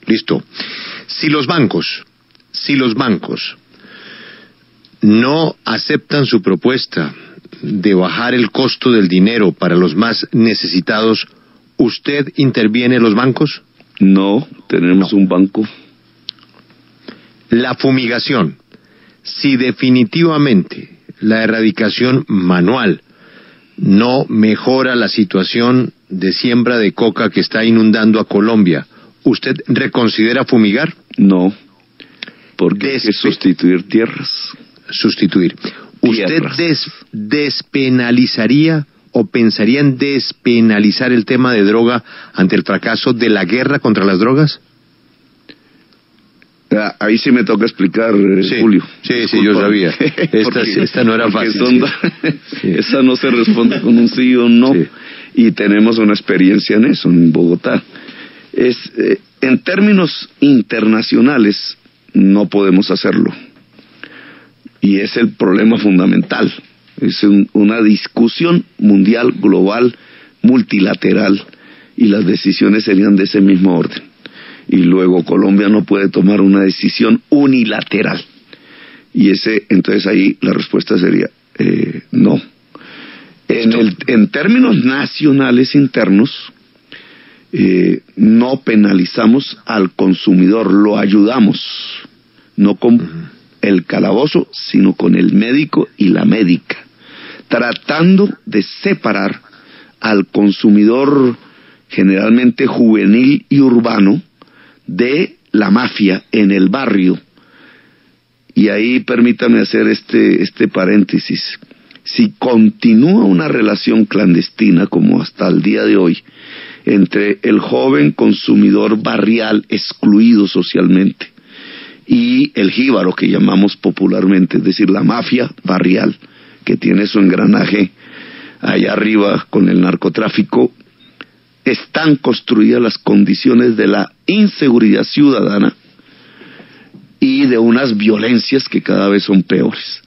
Listo. Si los bancos, si los bancos no aceptan su propuesta de bajar el costo del dinero para los más necesitados, ¿usted interviene en los bancos? No, tenemos un banco. La fumigación. Si definitivamente la erradicación manual no mejora la situación de siembra de coca que está inundando a Colombia, ¿usted reconsidera fumigar? No, porque hay que sustituir tierras. Sustituir. ¿Usted despenalizaría o pensaría en despenalizar el tema de droga ante el fracaso de la guerra contra las drogas? Ah, ahí sí me toca explicar, eh, Julio. Sí, sí, yo sabía. [laughs] Esta, no era fácil. [laughs] Esa no se responde con un sí o no. Y tenemos una experiencia en eso, en Bogotá. Es, eh, en términos internacionales, no podemos hacerlo. Y es el problema fundamental. Es una discusión mundial, global, multilateral, y las decisiones serían de ese mismo orden. Y luego Colombia no puede tomar una decisión unilateral. Y ese, entonces ahí la respuesta sería eh, no. En, el, en términos nacionales internos, eh, no penalizamos al consumidor, lo ayudamos, no con el calabozo, sino con el médico y la médica, tratando de separar al consumidor generalmente juvenil y urbano de la mafia en el barrio. Y ahí permítame hacer este, este paréntesis. Si continúa una relación clandestina como hasta el día de hoy, entre el joven consumidor barrial excluido socialmente y el jíbaro que llamamos popularmente, es decir, la mafia barrial que tiene su engranaje allá arriba con el narcotráfico, están construidas las condiciones de la inseguridad ciudadana y de unas violencias que cada vez son peores.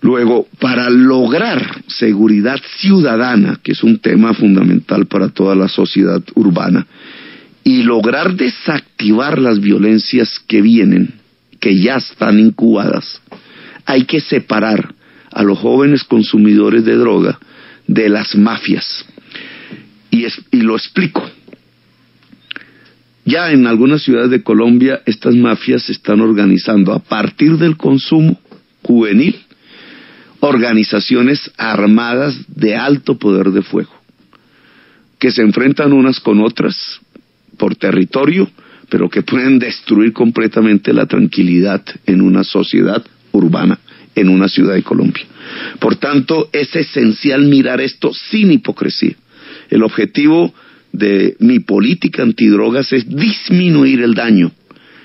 Luego, para lograr seguridad ciudadana, que es un tema fundamental para toda la sociedad urbana, y lograr desactivar las violencias que vienen, que ya están incubadas, hay que separar a los jóvenes consumidores de droga de las mafias. Y, y lo explico. Ya en algunas ciudades de Colombia estas mafias se están organizando a partir del consumo juvenil organizaciones armadas de alto poder de fuego, que se enfrentan unas con otras por territorio, pero que pueden destruir completamente la tranquilidad en una sociedad urbana, en una ciudad de Colombia. Por tanto, es esencial mirar esto sin hipocresía. El objetivo de mi política antidrogas es disminuir el daño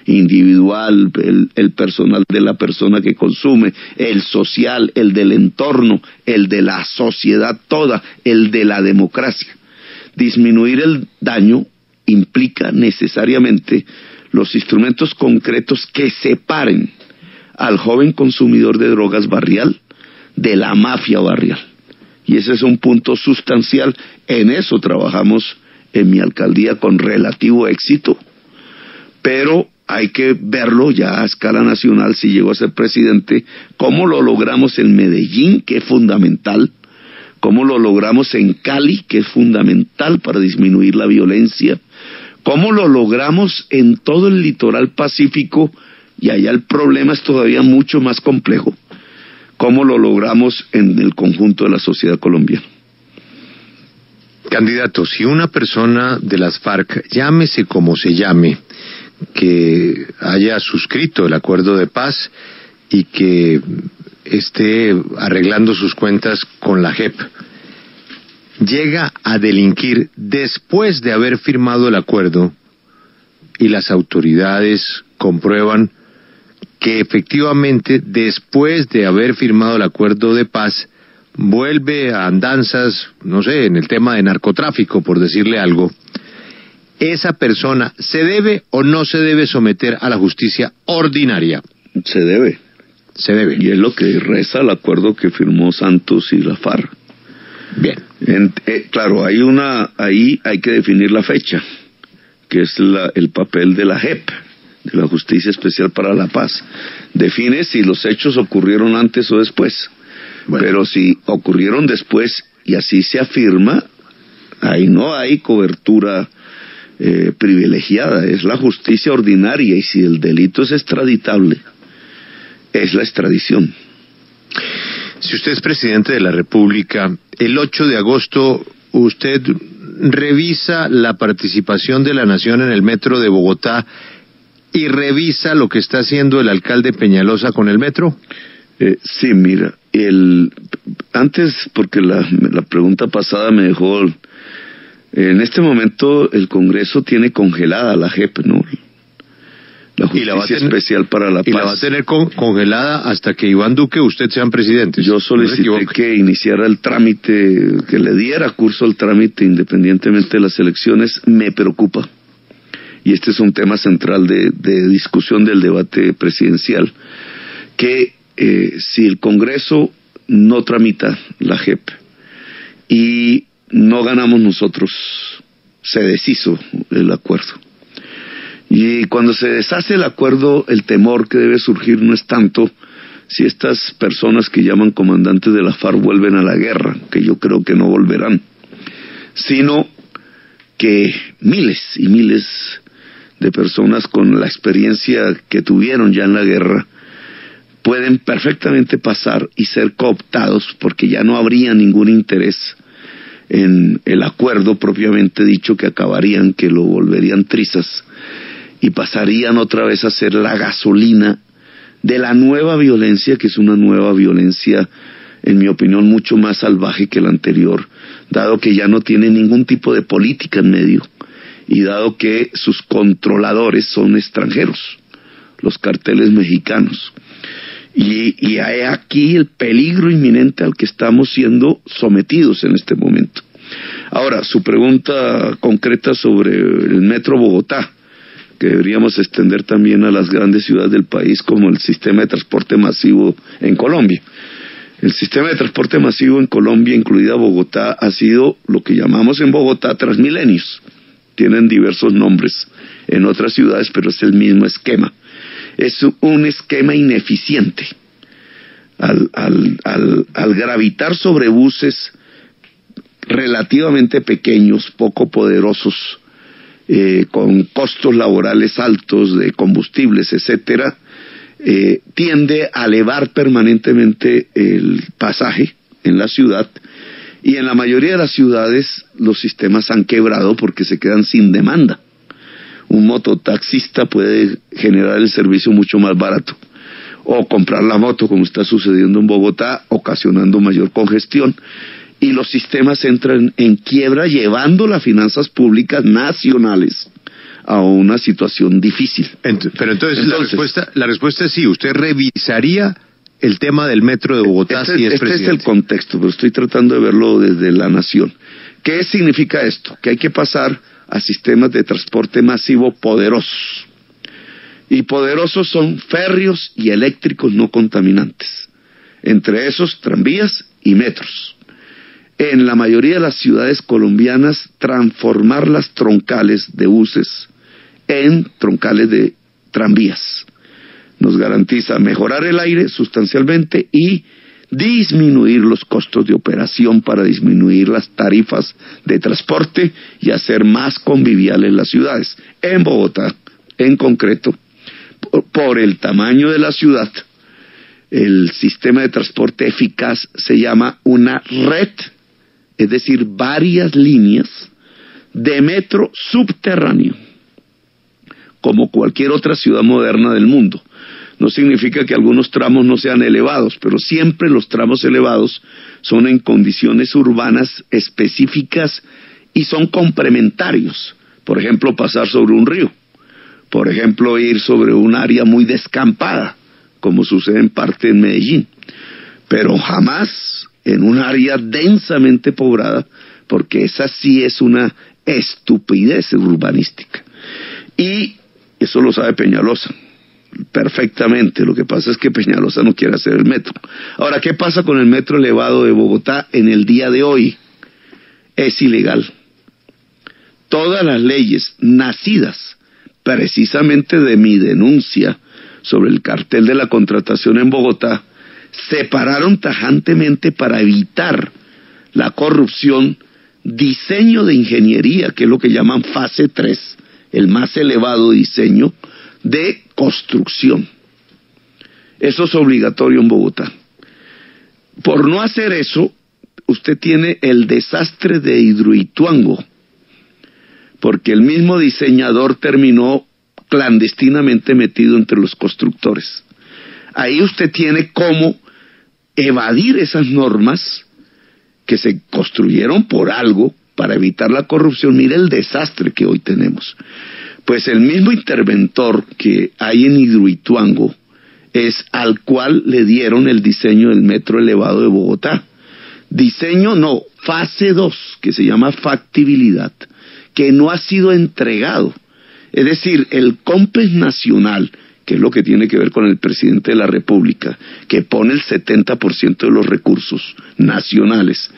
individual, el, personal de la persona que consume, el social, el del entorno, el de la sociedad toda, el de la democracia. Disminuir el daño implica necesariamente los instrumentos concretos que separen al joven consumidor de drogas barrial de la mafia barrial. Y ese es un punto sustancial. En eso trabajamos en mi alcaldía con relativo éxito. Pero hay que verlo ya a escala nacional si llegó a ser presidente, cómo lo logramos en Medellín, que es fundamental, cómo lo logramos en Cali, que es fundamental para disminuir la violencia, cómo lo logramos en todo el litoral pacífico, y allá el problema es todavía mucho más complejo, cómo lo logramos en el conjunto de la sociedad colombiana. Candidato, si una persona de las FARC, llámese como se llame, que haya suscrito el acuerdo de paz y que esté arreglando sus cuentas con la JEP, llega a delinquir después de haber firmado el acuerdo y las autoridades comprueban que efectivamente después de haber firmado el acuerdo de paz vuelve a andanzas, no sé, en el tema de narcotráfico, por decirle algo, esa persona se debe o no se debe someter a la justicia ordinaria. Se debe. Se debe. Y es lo que reza el acuerdo que firmó Santos y la FARC. Bien. Eh, claro, hay una, ahí hay que definir la fecha, que es el papel de la JEP, de la Justicia Especial para la Paz. Define si los hechos ocurrieron antes o después. Pero si ocurrieron después y así se afirma, ahí no hay cobertura eh, privilegiada, es la justicia ordinaria y si el delito es extraditable, es la extradición. Si usted es presidente de la República, el 8 de agosto usted revisa la participación de la Nación en el metro de Bogotá y revisa lo que está haciendo el alcalde Peñalosa con el metro. Eh, sí, mira, el, antes, porque la, la pregunta pasada me dejó, en este momento el Congreso tiene congelada la JEP, ¿no? La Justicia Especial para la Paz. Y la va a tener congelada hasta que Iván Duque usted sean presidente. Yo solicité que iniciara el trámite, que le diera curso al trámite independientemente de las elecciones, me preocupa. Y este es un tema central de, de discusión del debate presidencial, que eh, si el Congreso no tramita la JEP y no ganamos nosotros, se deshizo el acuerdo. Y cuando se deshace el acuerdo, el temor que debe surgir no es tanto si estas personas que llaman comandantes de la FARC vuelven a la guerra, que yo creo que no volverán, sino que miles y miles de personas con la experiencia que tuvieron ya en la guerra pueden perfectamente pasar y ser cooptados porque ya no habría ningún interés en el acuerdo propiamente dicho que acabarían, que lo volverían trizas y pasarían otra vez a ser la gasolina de la nueva violencia, que es una nueva violencia, en mi opinión, mucho más salvaje que la anterior, dado que ya no tiene ningún tipo de política en medio y dado que sus controladores son extranjeros, los carteles mexicanos. Y, hay aquí el peligro inminente al que estamos siendo sometidos en este momento. Ahora, su pregunta concreta sobre el Metro Bogotá, que deberíamos extender también a las grandes ciudades del país como el sistema de transporte masivo en Colombia. El sistema de transporte masivo en Colombia, incluida Bogotá, ha sido lo que llamamos en Bogotá Transmilenios. Tienen diversos nombres en otras ciudades, pero es el mismo esquema es un esquema ineficiente. Al, al, al, gravitar sobre buses relativamente pequeños, poco poderosos, eh, con costos laborales altos de combustibles, etcétera, eh, tiende a elevar permanentemente el pasaje en la ciudad y en la mayoría de las ciudades los sistemas han quebrado porque se quedan sin demanda un mototaxista puede generar el servicio mucho más barato o comprar la moto como está sucediendo en Bogotá, ocasionando mayor congestión y los sistemas entran en quiebra llevando las finanzas públicas nacionales a una situación difícil. pero entonces, la respuesta la respuesta es sí, usted revisaría el tema del metro de Bogotá este, si es Este es el contexto, pero estoy tratando de verlo desde la nación. ¿Qué significa esto? Que hay que pasar a sistemas de transporte masivo poderosos. Y poderosos son férreos y eléctricos no contaminantes. Entre esos, tranvías y metros. En la mayoría de las ciudades colombianas, transformar las troncales de buses en troncales de tranvías. Nos garantiza mejorar el aire sustancialmente y disminuir los costos de operación para disminuir las tarifas de transporte y hacer más conviviales las ciudades. En Bogotá, en concreto, por el tamaño de la ciudad, el sistema de transporte eficaz se llama una red es decir, varias líneas de metro subterráneo, como cualquier otra ciudad moderna del mundo. No significa que algunos tramos no sean elevados, pero siempre los tramos elevados son en condiciones urbanas específicas y son complementarios. Por ejemplo, pasar sobre un río. Por ejemplo, ir sobre un área muy descampada, como sucede en parte en Medellín. Pero jamás en un área densamente poblada, porque esa sí es una estupidez urbanística. Y eso lo sabe Peñalosa perfectamente. Lo que pasa es que Peñalosa no quiere hacer el metro. Ahora, ¿qué pasa con el metro elevado de Bogotá en el día de hoy? Es ilegal. Todas las leyes nacidas precisamente de mi denuncia sobre el cartel de la contratación en Bogotá se pararon tajantemente para evitar la corrupción, diseño de ingeniería, que es lo que llaman fase 3, el más elevado diseño, de construcción. Eso es obligatorio en Bogotá. Por no hacer eso, usted tiene el desastre de Hidroituango, porque el mismo diseñador terminó clandestinamente metido entre los constructores. Ahí usted tiene cómo evadir esas normas que se construyeron por algo para evitar la corrupción. Mire el desastre que hoy tenemos. Pues el mismo interventor que hay en Hidroituango es al cual le dieron el diseño del metro elevado de Bogotá. Diseño no, fase 2, que se llama factibilidad, que no ha sido entregado. Es decir, el COMPES nacional, que es lo que tiene que ver con el presidente de la República, que pone el 70% de los recursos nacionales,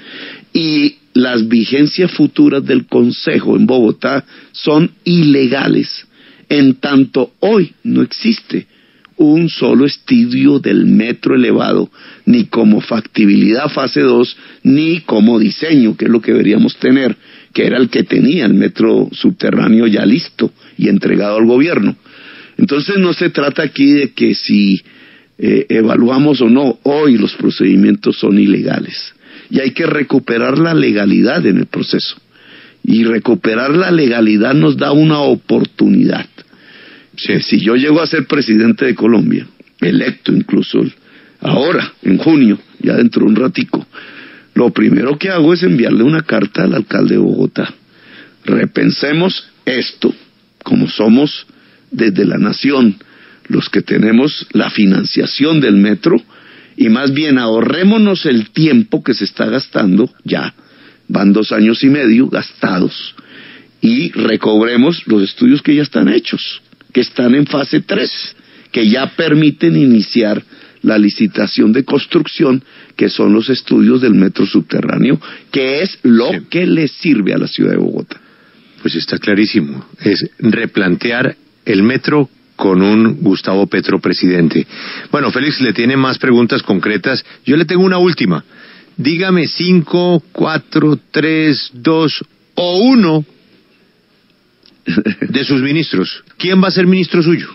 y las vigencias futuras del Consejo en Bogotá son ilegales, en tanto hoy no existe un solo estudio del metro elevado, ni como factibilidad fase 2, ni como diseño, que es lo que deberíamos tener, que era el que tenía el metro subterráneo ya listo y entregado al gobierno. Entonces no se trata aquí de que si eh, evaluamos o no, hoy los procedimientos son ilegales y hay que recuperar la legalidad en el proceso. Y recuperar la legalidad nos da una oportunidad. Si yo llego a ser presidente de Colombia, electo incluso ahora, en junio, ya dentro de un ratico, lo primero que hago es enviarle una carta al alcalde de Bogotá. Repensemos esto, como somos desde la nación los que tenemos la financiación del metro, y más bien ahorrémonos el tiempo que se está gastando ya, van dos años y medio gastados, y recobremos los estudios que ya están hechos, que están en fase 3, que ya permiten iniciar la licitación de construcción, que son los estudios del metro subterráneo, que es lo que le sirve a la ciudad de Bogotá. Pues está clarísimo, es replantear el metro con un Gustavo Petro presidente. Bueno, Félix le tiene más preguntas concretas. Yo le tengo una última. Dígame cinco, cuatro, tres, dos o uno de sus ministros. ¿Quién va a ser ministro suyo?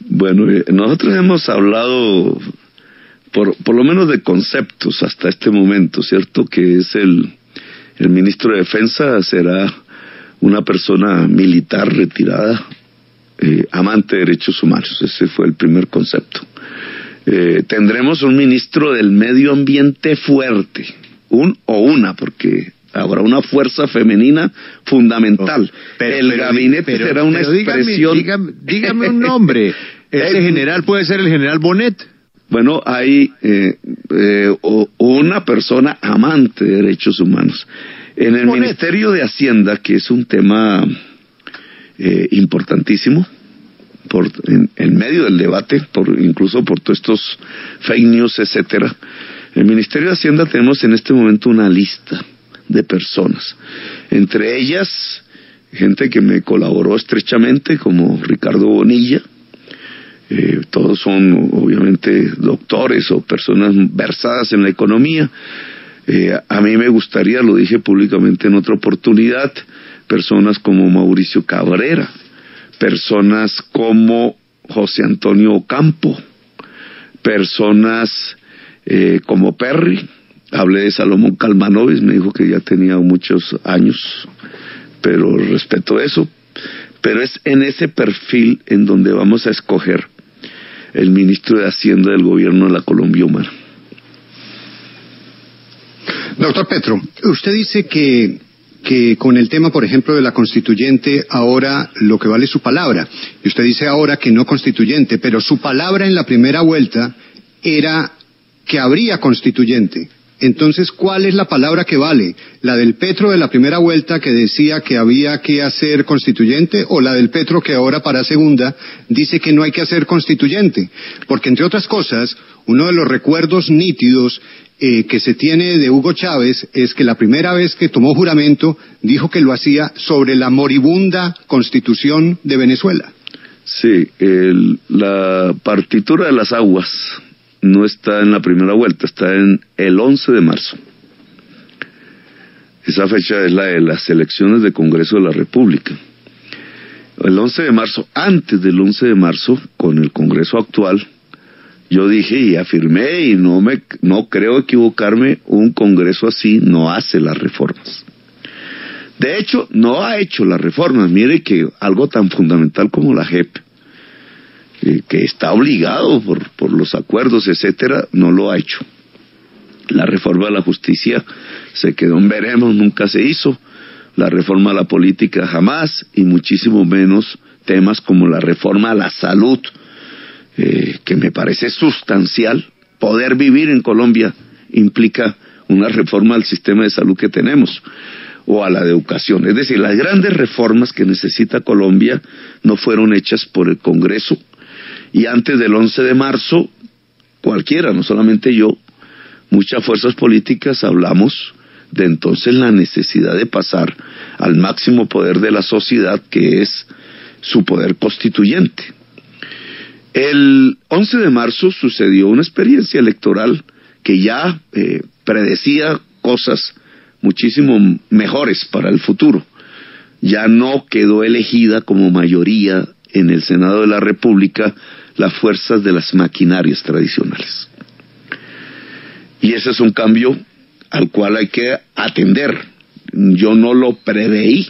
Bueno, eh, nosotros hemos hablado por, por lo menos de conceptos hasta este momento, ¿cierto? Que es el, el ministro de Defensa será una persona militar retirada, eh, amante de derechos humanos. Ese fue el primer concepto. Eh, tendremos un ministro del medio ambiente fuerte, un o una, porque habrá una fuerza femenina fundamental. el gabinete será una expresión. Dígame, un nombre. [laughs] ¿Ese general puede ser el general Bonet? Bueno, hay eh, una persona amante de derechos humanos. En el Ministerio de Hacienda, que es un tema eh, importantísimo por, en, medio del debate, por, incluso por todos estos fake news, etcétera. En el Ministerio de Hacienda tenemos en este momento una lista de personas, entre ellas gente que me colaboró estrechamente, como Ricardo Bonilla, eh, todos son obviamente doctores o personas versadas en la economía. Eh, a mí me gustaría, lo dije públicamente en otra oportunidad, personas como Mauricio Cabrera, personas como José Antonio Campo, personas eh, como Perry, hablé de Salomón Calmanovis, me dijo que ya tenía muchos años, pero respeto eso. Pero es en ese perfil en donde vamos a escoger el ministro de Hacienda del gobierno de la Colombia Humana. Doctor Petro, usted dice que, que con el tema, por ejemplo, de la constituyente, ahora lo que vale es su palabra. Y usted dice ahora que no constituyente, pero su palabra en la primera vuelta era que habría constituyente. Entonces, ¿cuál es la palabra que vale? ¿La del Petro de la primera vuelta que decía que había que hacer constituyente o la del Petro que ahora para segunda dice que no hay que hacer constituyente? Porque, entre otras cosas, uno de los recuerdos nítidos eh, que se tiene de Hugo Chávez es que la primera vez que tomó juramento dijo que lo hacía sobre la moribunda constitución de Venezuela. Sí, la partitura de las aguas no está en la primera vuelta, está en el 11 de marzo. Esa fecha es la de las elecciones de Congreso de la República. El 11 de marzo, antes del 11 de marzo, con el Congreso actual, yo dije y afirmé y no me no creo equivocarme, un Congreso así no hace las reformas. De hecho, no ha hecho las reformas. Mire que algo tan fundamental como la JEP, eh, que está obligado por, por los acuerdos, etcétera, no lo ha hecho. La reforma de la justicia se quedó en veremos, nunca se hizo. La reforma a la política jamás, y muchísimo menos temas como la reforma a la salud, eh, que me parece sustancial. Poder vivir en Colombia implica una reforma al sistema de salud que tenemos o a la de educación. Es decir, las grandes reformas que necesita Colombia no fueron hechas por el Congreso y antes del 11 de marzo, cualquiera, no solamente yo, muchas fuerzas políticas hablamos de entonces la necesidad de pasar al máximo poder de la sociedad que es su poder constituyente. El 11 de marzo sucedió una experiencia electoral que ya eh, predecía cosas muchísimo mejores para el futuro. Ya no quedó elegida como mayoría en el Senado de la República las fuerzas de las maquinarias tradicionales. Y ese es un cambio al cual hay que atender. Yo no lo preveí,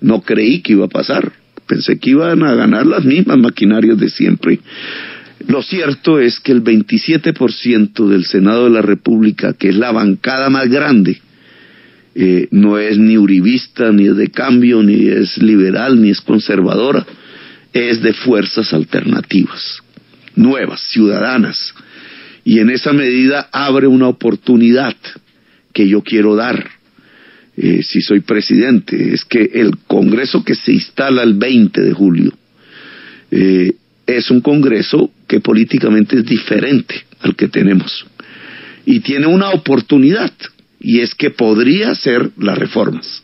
no creí que iba a pasar pensé que iban a ganar las mismas maquinarias de siempre. Lo cierto es que el 27% del Senado de la República, que es la bancada más grande, eh, no es ni uribista, ni es de cambio, ni es liberal, ni es conservadora, es de fuerzas alternativas, nuevas, ciudadanas. Y en esa medida abre una oportunidad que yo quiero dar eh, si soy presidente, es que el Congreso que se instala el 20 de julio eh, es un Congreso que políticamente es diferente al que tenemos y tiene una oportunidad y es que podría hacer las reformas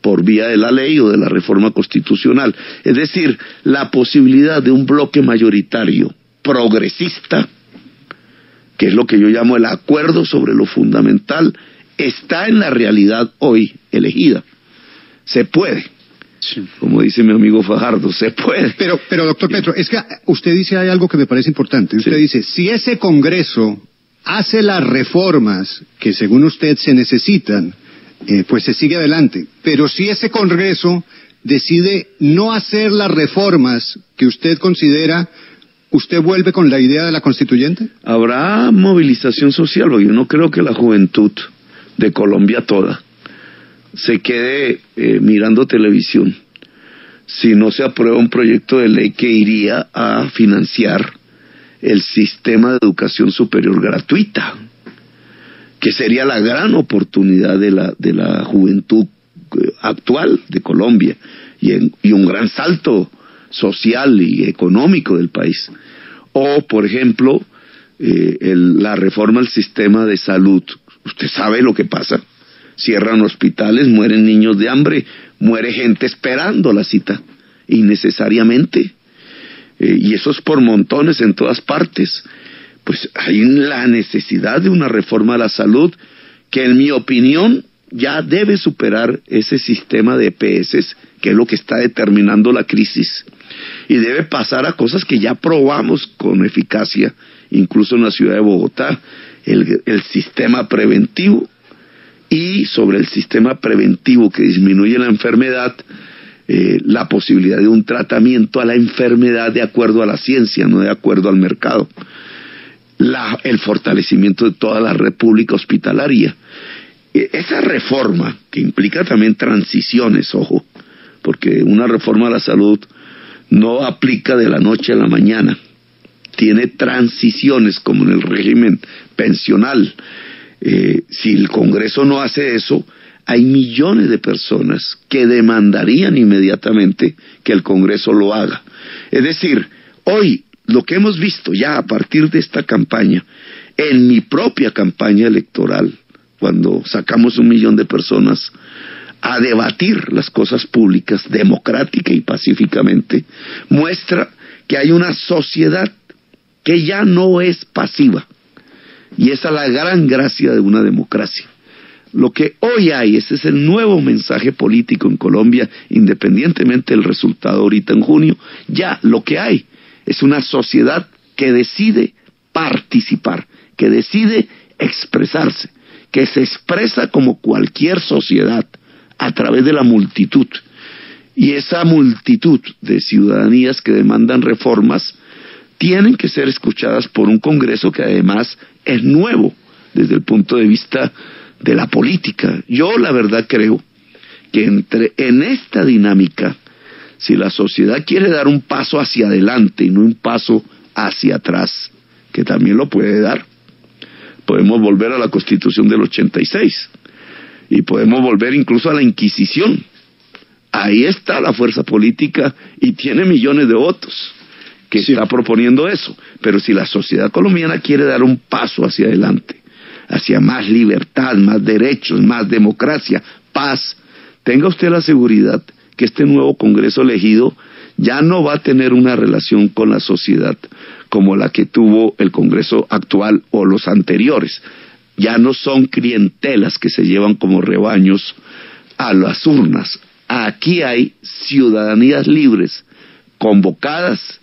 por vía de la ley o de la reforma constitucional. Es decir, la posibilidad de un bloque mayoritario progresista, que es lo que yo llamo el acuerdo sobre lo fundamental está en la realidad hoy elegida. Se puede. Como dice mi amigo Fajardo, se puede. Pero, pero doctor Petro, es que usted dice hay algo que me parece importante. Usted dice, si ese Congreso hace las reformas que según usted se necesitan, eh, pues se sigue adelante. Pero si ese Congreso decide no hacer las reformas que usted considera, ¿usted vuelve con la idea de la constituyente? Habrá movilización social, porque yo no creo que la juventud de Colombia toda se quede eh, mirando televisión si no se aprueba un proyecto de ley que iría a financiar el sistema de educación superior gratuita, que sería la gran oportunidad de la, de la juventud eh, actual de Colombia y, un gran salto social y económico del país. O, por ejemplo, eh, la reforma al sistema de salud Usted sabe lo que pasa. Cierran hospitales, mueren niños de hambre, muere gente esperando la cita, innecesariamente. Eh, y eso es por montones en todas partes. Pues hay la necesidad de una reforma a la salud que en mi opinión ya debe superar ese sistema de EPS, que es lo que está determinando la crisis, y debe pasar a cosas que ya probamos con eficacia, incluso en la ciudad de Bogotá, el, sistema preventivo y sobre el sistema preventivo que disminuye la enfermedad, eh, la posibilidad de un tratamiento a la enfermedad de acuerdo a la ciencia, no de acuerdo al mercado. La, el fortalecimiento de toda la república hospitalaria. E, esa reforma, que implica también transiciones, ojo, porque una reforma a la salud no aplica de la noche a la mañana, tiene transiciones como en el régimen pensional, eh, si el Congreso no hace eso, hay millones de personas que demandarían inmediatamente que el Congreso lo haga. Es decir, hoy lo que hemos visto ya a partir de esta campaña, en mi propia campaña electoral, cuando sacamos un millón de personas a debatir las cosas públicas democrática y pacíficamente, muestra que hay una sociedad que ya no es pasiva, y esa es la gran gracia de una democracia. Lo que hoy hay, ese es el nuevo mensaje político en Colombia, independientemente del resultado ahorita en junio, ya lo que hay es una sociedad que decide participar, que decide expresarse, que se expresa como cualquier sociedad a través de la multitud. Y esa multitud de ciudadanías que demandan reformas tienen que ser escuchadas por un Congreso que además es nuevo desde el punto de vista de la política. Yo la verdad creo que entre, en esta dinámica, si la sociedad quiere dar un paso hacia adelante y no un paso hacia atrás, que también lo puede dar, podemos volver a la constitución del 86 y podemos volver incluso a la Inquisición. Ahí está la fuerza política y tiene millones de votos que está proponiendo eso. Pero si la sociedad colombiana quiere dar un paso hacia adelante, hacia más libertad, más derechos, más democracia, paz, tenga usted la seguridad que este nuevo Congreso elegido ya no va a tener una relación con la sociedad como la que tuvo el Congreso actual o los anteriores. Ya no son clientelas que se llevan como rebaños a las urnas. Aquí hay ciudadanías libres, convocadas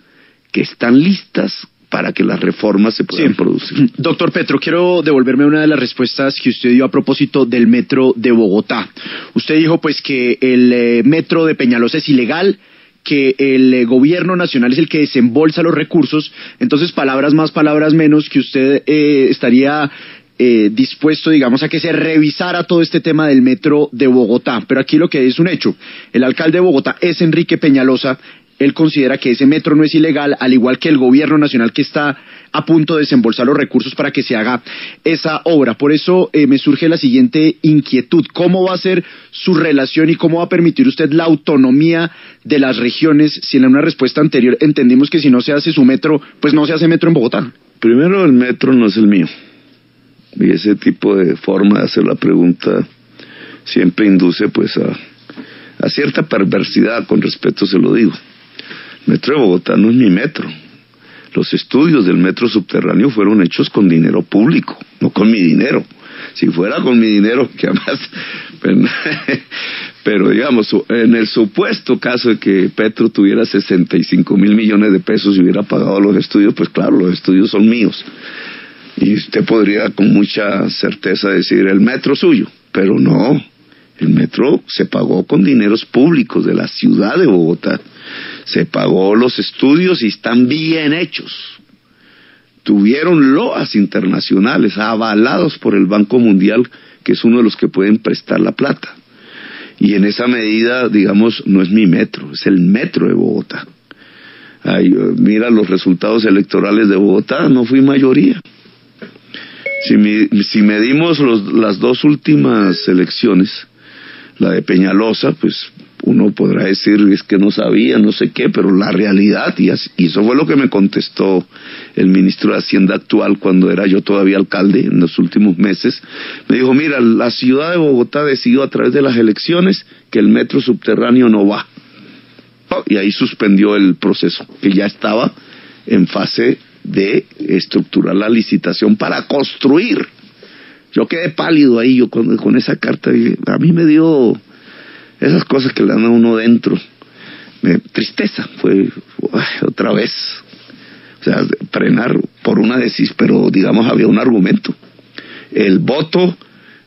que están listas para que las reformas se puedan producir. [laughs] Doctor Petro, quiero devolverme una de las respuestas que usted dio a propósito del metro de Bogotá. Usted dijo pues que el eh, metro de Peñalosa es ilegal, que el eh, gobierno nacional es el que desembolsa los recursos, entonces palabras más, palabras menos, que usted eh, estaría dispuesto, digamos, a que se revisara todo este tema del metro de Bogotá. Pero aquí lo que es un hecho. El alcalde de Bogotá es Enrique Peñalosa él considera que ese metro no es ilegal, al igual que el gobierno nacional que está a punto de desembolsar los recursos para que se haga esa obra. Por eso eh, me surge la siguiente inquietud. ¿Cómo va a ser su relación y cómo va a permitir usted la autonomía de las regiones si en una respuesta anterior entendimos que si no se hace su metro, pues no se hace metro en Bogotá? Primero, el metro no es el mío. Y ese tipo de forma de hacer la pregunta siempre induce pues a, a cierta perversidad, con respeto se lo digo. Metro de Bogotá no es mi metro. Los estudios del metro subterráneo fueron hechos con dinero público, no con mi dinero. Si fuera con mi dinero, que además, [laughs] pues, [laughs] pero digamos, en el supuesto caso de que Petro tuviera 65 mil millones de pesos y hubiera pagado los estudios, pues claro, los estudios son míos. Y usted podría con mucha certeza decir el metro suyo, pero no, el metro se pagó con dineros públicos de la ciudad de Bogotá se pagó los estudios y están bien hechos. Tuvieron loas internacionales avalados por el Banco Mundial, que es uno de los que pueden prestar la plata. Y en esa medida, digamos, no es mi metro, es el metro de Bogotá. mira los resultados electorales de Bogotá, no fui mayoría. Si, medimos las dos últimas elecciones, la de Peñalosa, pues uno podrá decir es que no sabía, no sé qué, pero la realidad, y, eso fue lo que me contestó el ministro de Hacienda actual cuando era yo todavía alcalde en los últimos meses, me dijo, mira, la ciudad de Bogotá decidió a través de las elecciones que el metro subterráneo no va. Y ahí suspendió el proceso, que ya estaba en fase de estructurar la licitación para construir. Yo quedé pálido ahí, yo con, con esa carta, a mí me dio esas cosas que le dan a uno dentro. tristeza, fue otra vez. O sea, frenar por una decisión, pero digamos había un argumento. el voto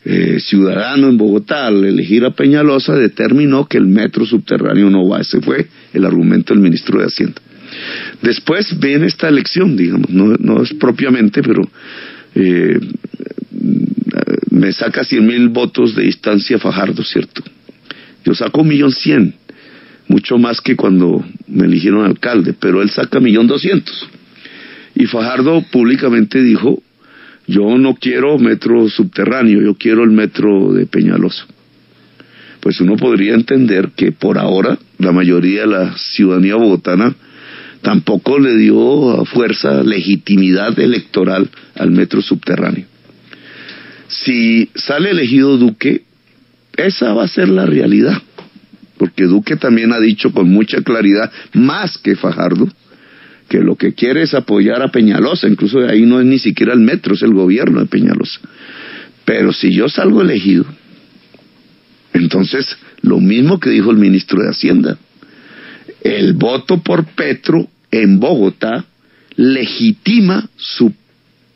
eh, ciudadano en Bogotá al elegir a Peñalosa determinó que el metro subterráneo no va. Ese fue el argumento del ministro de Hacienda. Después viene esta elección, digamos, no, no es propiamente, pero eh, me saca cien mil votos de distancia Fajardo, ¿cierto? Yo saco un millón cien, mucho más que cuando me eligieron alcalde, pero él saca millón doscientos. Y Fajardo públicamente dijo, yo no quiero metro subterráneo, yo quiero el metro de Peñalosa. Pues uno podría entender que por ahora la mayoría de la ciudadanía bogotana tampoco le dio fuerza, legitimidad electoral al metro subterráneo. Si sale elegido Duque, esa va a ser la realidad, porque Duque también ha dicho con mucha claridad, más que Fajardo, que lo que quiere es apoyar a Peñalosa, incluso de ahí no es ni siquiera el metro, es el gobierno de Peñalosa. Pero si yo salgo elegido, entonces lo mismo que dijo el ministro de Hacienda, el voto por Petro en Bogotá legitima su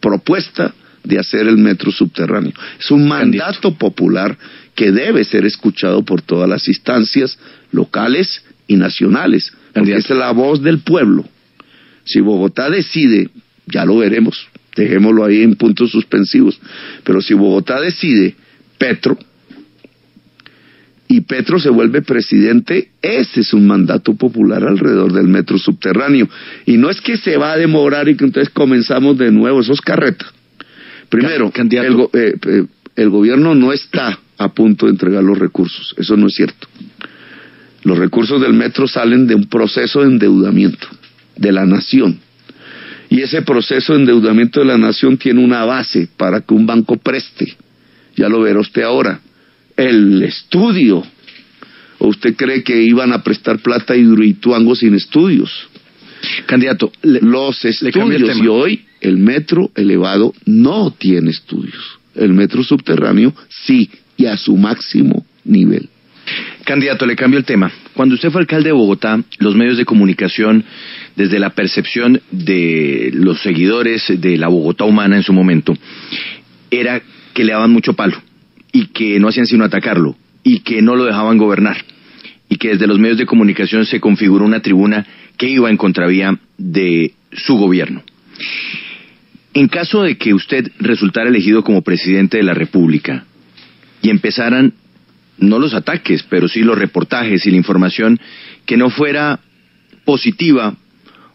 propuesta de hacer el metro subterráneo. Es un mandato popular que debe ser escuchado por todas las instancias locales y nacionales, porque es la voz del pueblo. Si Bogotá decide, ya lo veremos, dejémoslo ahí en puntos suspensivos, pero si Bogotá decide, Petro, y Petro se vuelve presidente, ese es un mandato popular alrededor del metro subterráneo. Y no es que se va a demorar y que entonces comenzamos de nuevo, eso es carreta. Primero, el, eh, eh, el gobierno no está a punto de entregar los recursos, eso no es cierto. Los recursos del metro salen de un proceso de endeudamiento de la nación. Y ese proceso de endeudamiento de la nación tiene una base para que un banco preste. Ya lo verá usted ahora el estudio. ¿O usted cree que iban a prestar plata a Hidroituango sin estudios? Candidato, los estudios y hoy el metro elevado no tiene estudios. El metro subterráneo sí y a su máximo nivel. Candidato, le cambio el tema. Cuando usted fue alcalde de Bogotá, los medios de comunicación, desde la percepción de los seguidores de la Bogotá humana en su momento, era que le daban mucho palo y que no hacían sino atacarlo y que no lo dejaban gobernar y que desde los medios de comunicación se configuró una tribuna que iba en contravía de su gobierno. En caso de que usted resultara elegido como presidente de la República y empezaran no los ataques, pero sí los reportajes y la información que no fuera positiva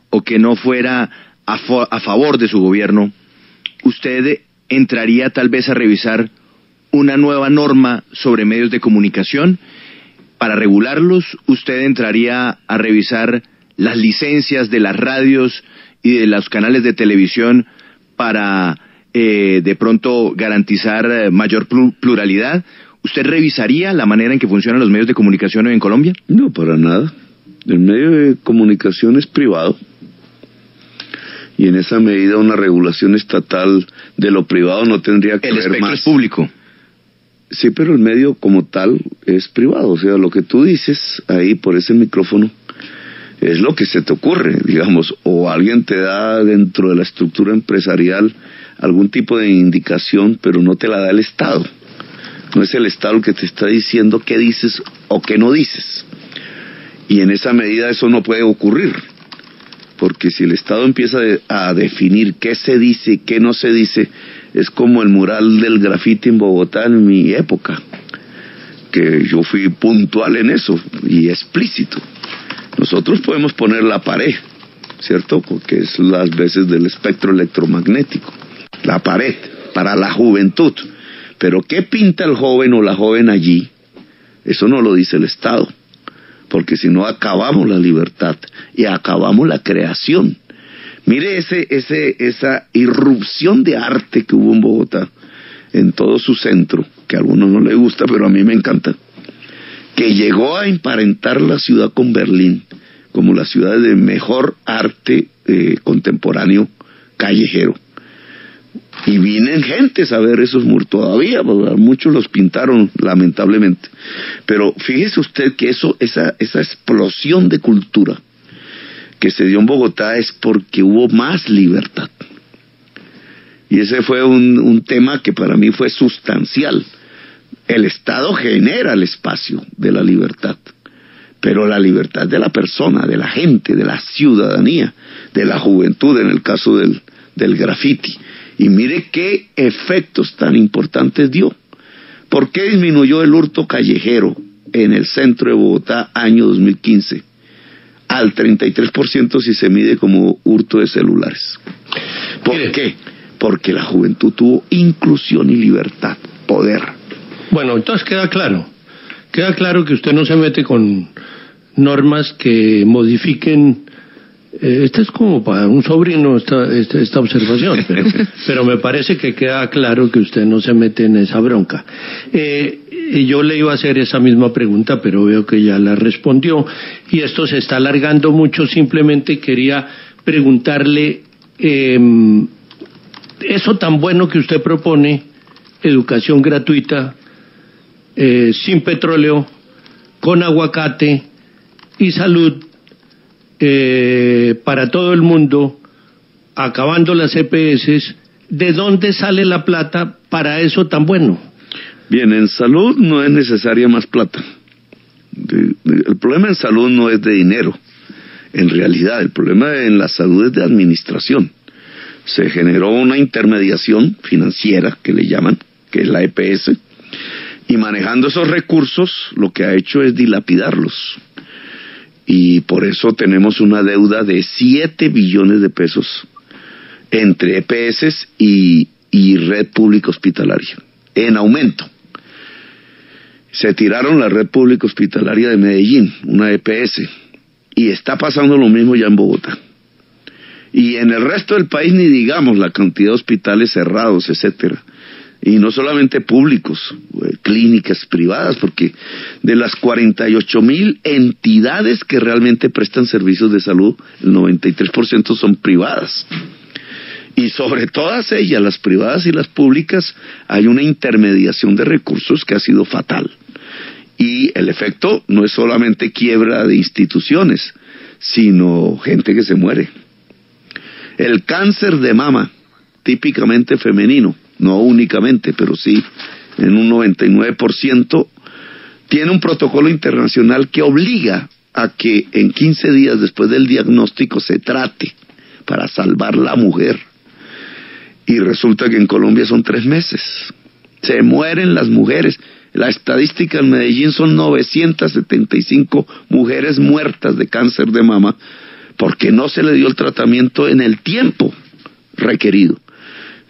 o que no fuera a, favor de su gobierno, usted entraría tal vez a revisar una nueva norma sobre medios de comunicación. Para regularlos, usted entraría a revisar las licencias de las radios y de los canales de televisión para eh, de pronto garantizar eh, mayor pluralidad. ¿Usted revisaría la manera en que funcionan los medios de comunicación en Colombia? No, para nada. El medio de comunicación es privado y en esa medida una regulación estatal de lo privado no tendría que el ver más. es público. Sí, pero el medio como tal es privado. O sea, lo que tú dices ahí por ese micrófono es lo que se te ocurre, digamos, o alguien te da dentro de la estructura empresarial algún tipo de indicación, pero no te la da el Estado. No es el Estado el que te está diciendo qué dices o qué no dices. Y en esa medida eso no puede ocurrir. Porque si el Estado empieza a definir qué se dice y qué no se dice, es como el mural del grafiti en Bogotá en mi época, que yo fui puntual en eso y explícito. Nosotros podemos poner la pared, ¿cierto? Porque es las veces del espectro electromagnético, la pared para la juventud. Pero ¿qué pinta el joven o la joven allí? Eso no lo dice el Estado, porque si no acabamos la libertad y acabamos la creación. Mire ese, ese, esa irrupción de arte que hubo en Bogotá, en todo su centro, que a algunos no les gusta, pero a mí me encanta, que llegó a emparentar la ciudad con Berlín como la ciudad de mejor arte eh, contemporáneo callejero. Y vienen gentes a ver esos muros todavía, muchos los pintaron lamentablemente. Pero fíjese usted que eso, esa, esa explosión de cultura, que se dio en Bogotá es porque hubo más libertad. Y ese fue un, un tema que para mí fue sustancial. El Estado genera el espacio de la libertad, pero la libertad de la persona, de la gente, de la ciudadanía, de la juventud en el caso del, del graffiti. Y mire qué efectos tan importantes dio. ¿Por qué disminuyó el hurto callejero en el centro de Bogotá año 2015? Al 33% si se mide como hurto de celulares. ¿Por qué? Porque la juventud tuvo inclusión y libertad, poder. Bueno, entonces queda claro. Queda claro que usted no se mete con normas que modifiquen eh, esta es como para un sobrino esta, esta, observación, [laughs] pero, me parece que queda claro que usted no se mete en esa bronca. Eh, y yo le iba a hacer esa misma pregunta, pero veo que ya la respondió. Y esto se está alargando mucho. Simplemente quería preguntarle, eh, eso tan bueno que usted propone, educación gratuita, eh, sin petróleo, con aguacate y salud, eh, para todo el mundo, acabando las EPS, ¿de dónde sale la plata para eso tan bueno? Bien, en salud no es necesaria más plata. el problema en salud no es de dinero, en realidad, el problema en la salud es de administración. Se generó una intermediación financiera, que le llaman, que es la EPS, y manejando esos recursos lo que ha hecho es dilapidarlos y por eso tenemos una deuda de 7 billones de pesos entre EPS y, red pública hospitalaria, en aumento. Se tiraron la red pública hospitalaria de Medellín, una EPS, y está pasando lo mismo ya en Bogotá. Y en el resto del país ni digamos la cantidad de hospitales cerrados, etcétera y no solamente públicos, eh, clínicas privadas, porque de las 48 mil entidades que realmente prestan servicios de salud, el 93% son privadas. Y sobre todas ellas, las privadas y las públicas, hay una intermediación de recursos que ha sido fatal. Y el efecto no es solamente quiebra de instituciones, sino gente que se muere. El cáncer de mama, típicamente femenino, no únicamente, pero sí en un 99%, tiene un protocolo internacional que obliga a que en 15 días después del diagnóstico se trate para salvar la mujer. Y resulta que en Colombia son tres meses. Se mueren las mujeres. La estadística en Medellín son 975 mujeres muertas de cáncer de mama porque no se le dio el tratamiento en el tiempo requerido.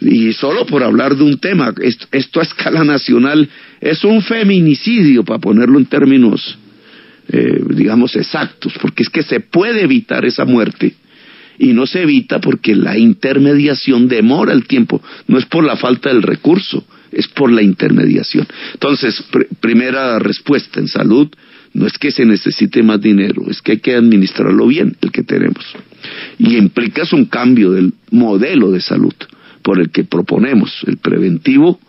Y solo por hablar de un tema, esto, a escala nacional es un feminicidio, para ponerlo en términos, eh, digamos, exactos, porque es que se puede evitar esa muerte y no se evita porque la intermediación demora el tiempo, no es por la falta del recurso, es por la intermediación. Entonces, primera respuesta en salud, no es que se necesite más dinero, es que hay que administrarlo bien, el que tenemos. Y implica un cambio del modelo de salud por el que proponemos, el preventivo,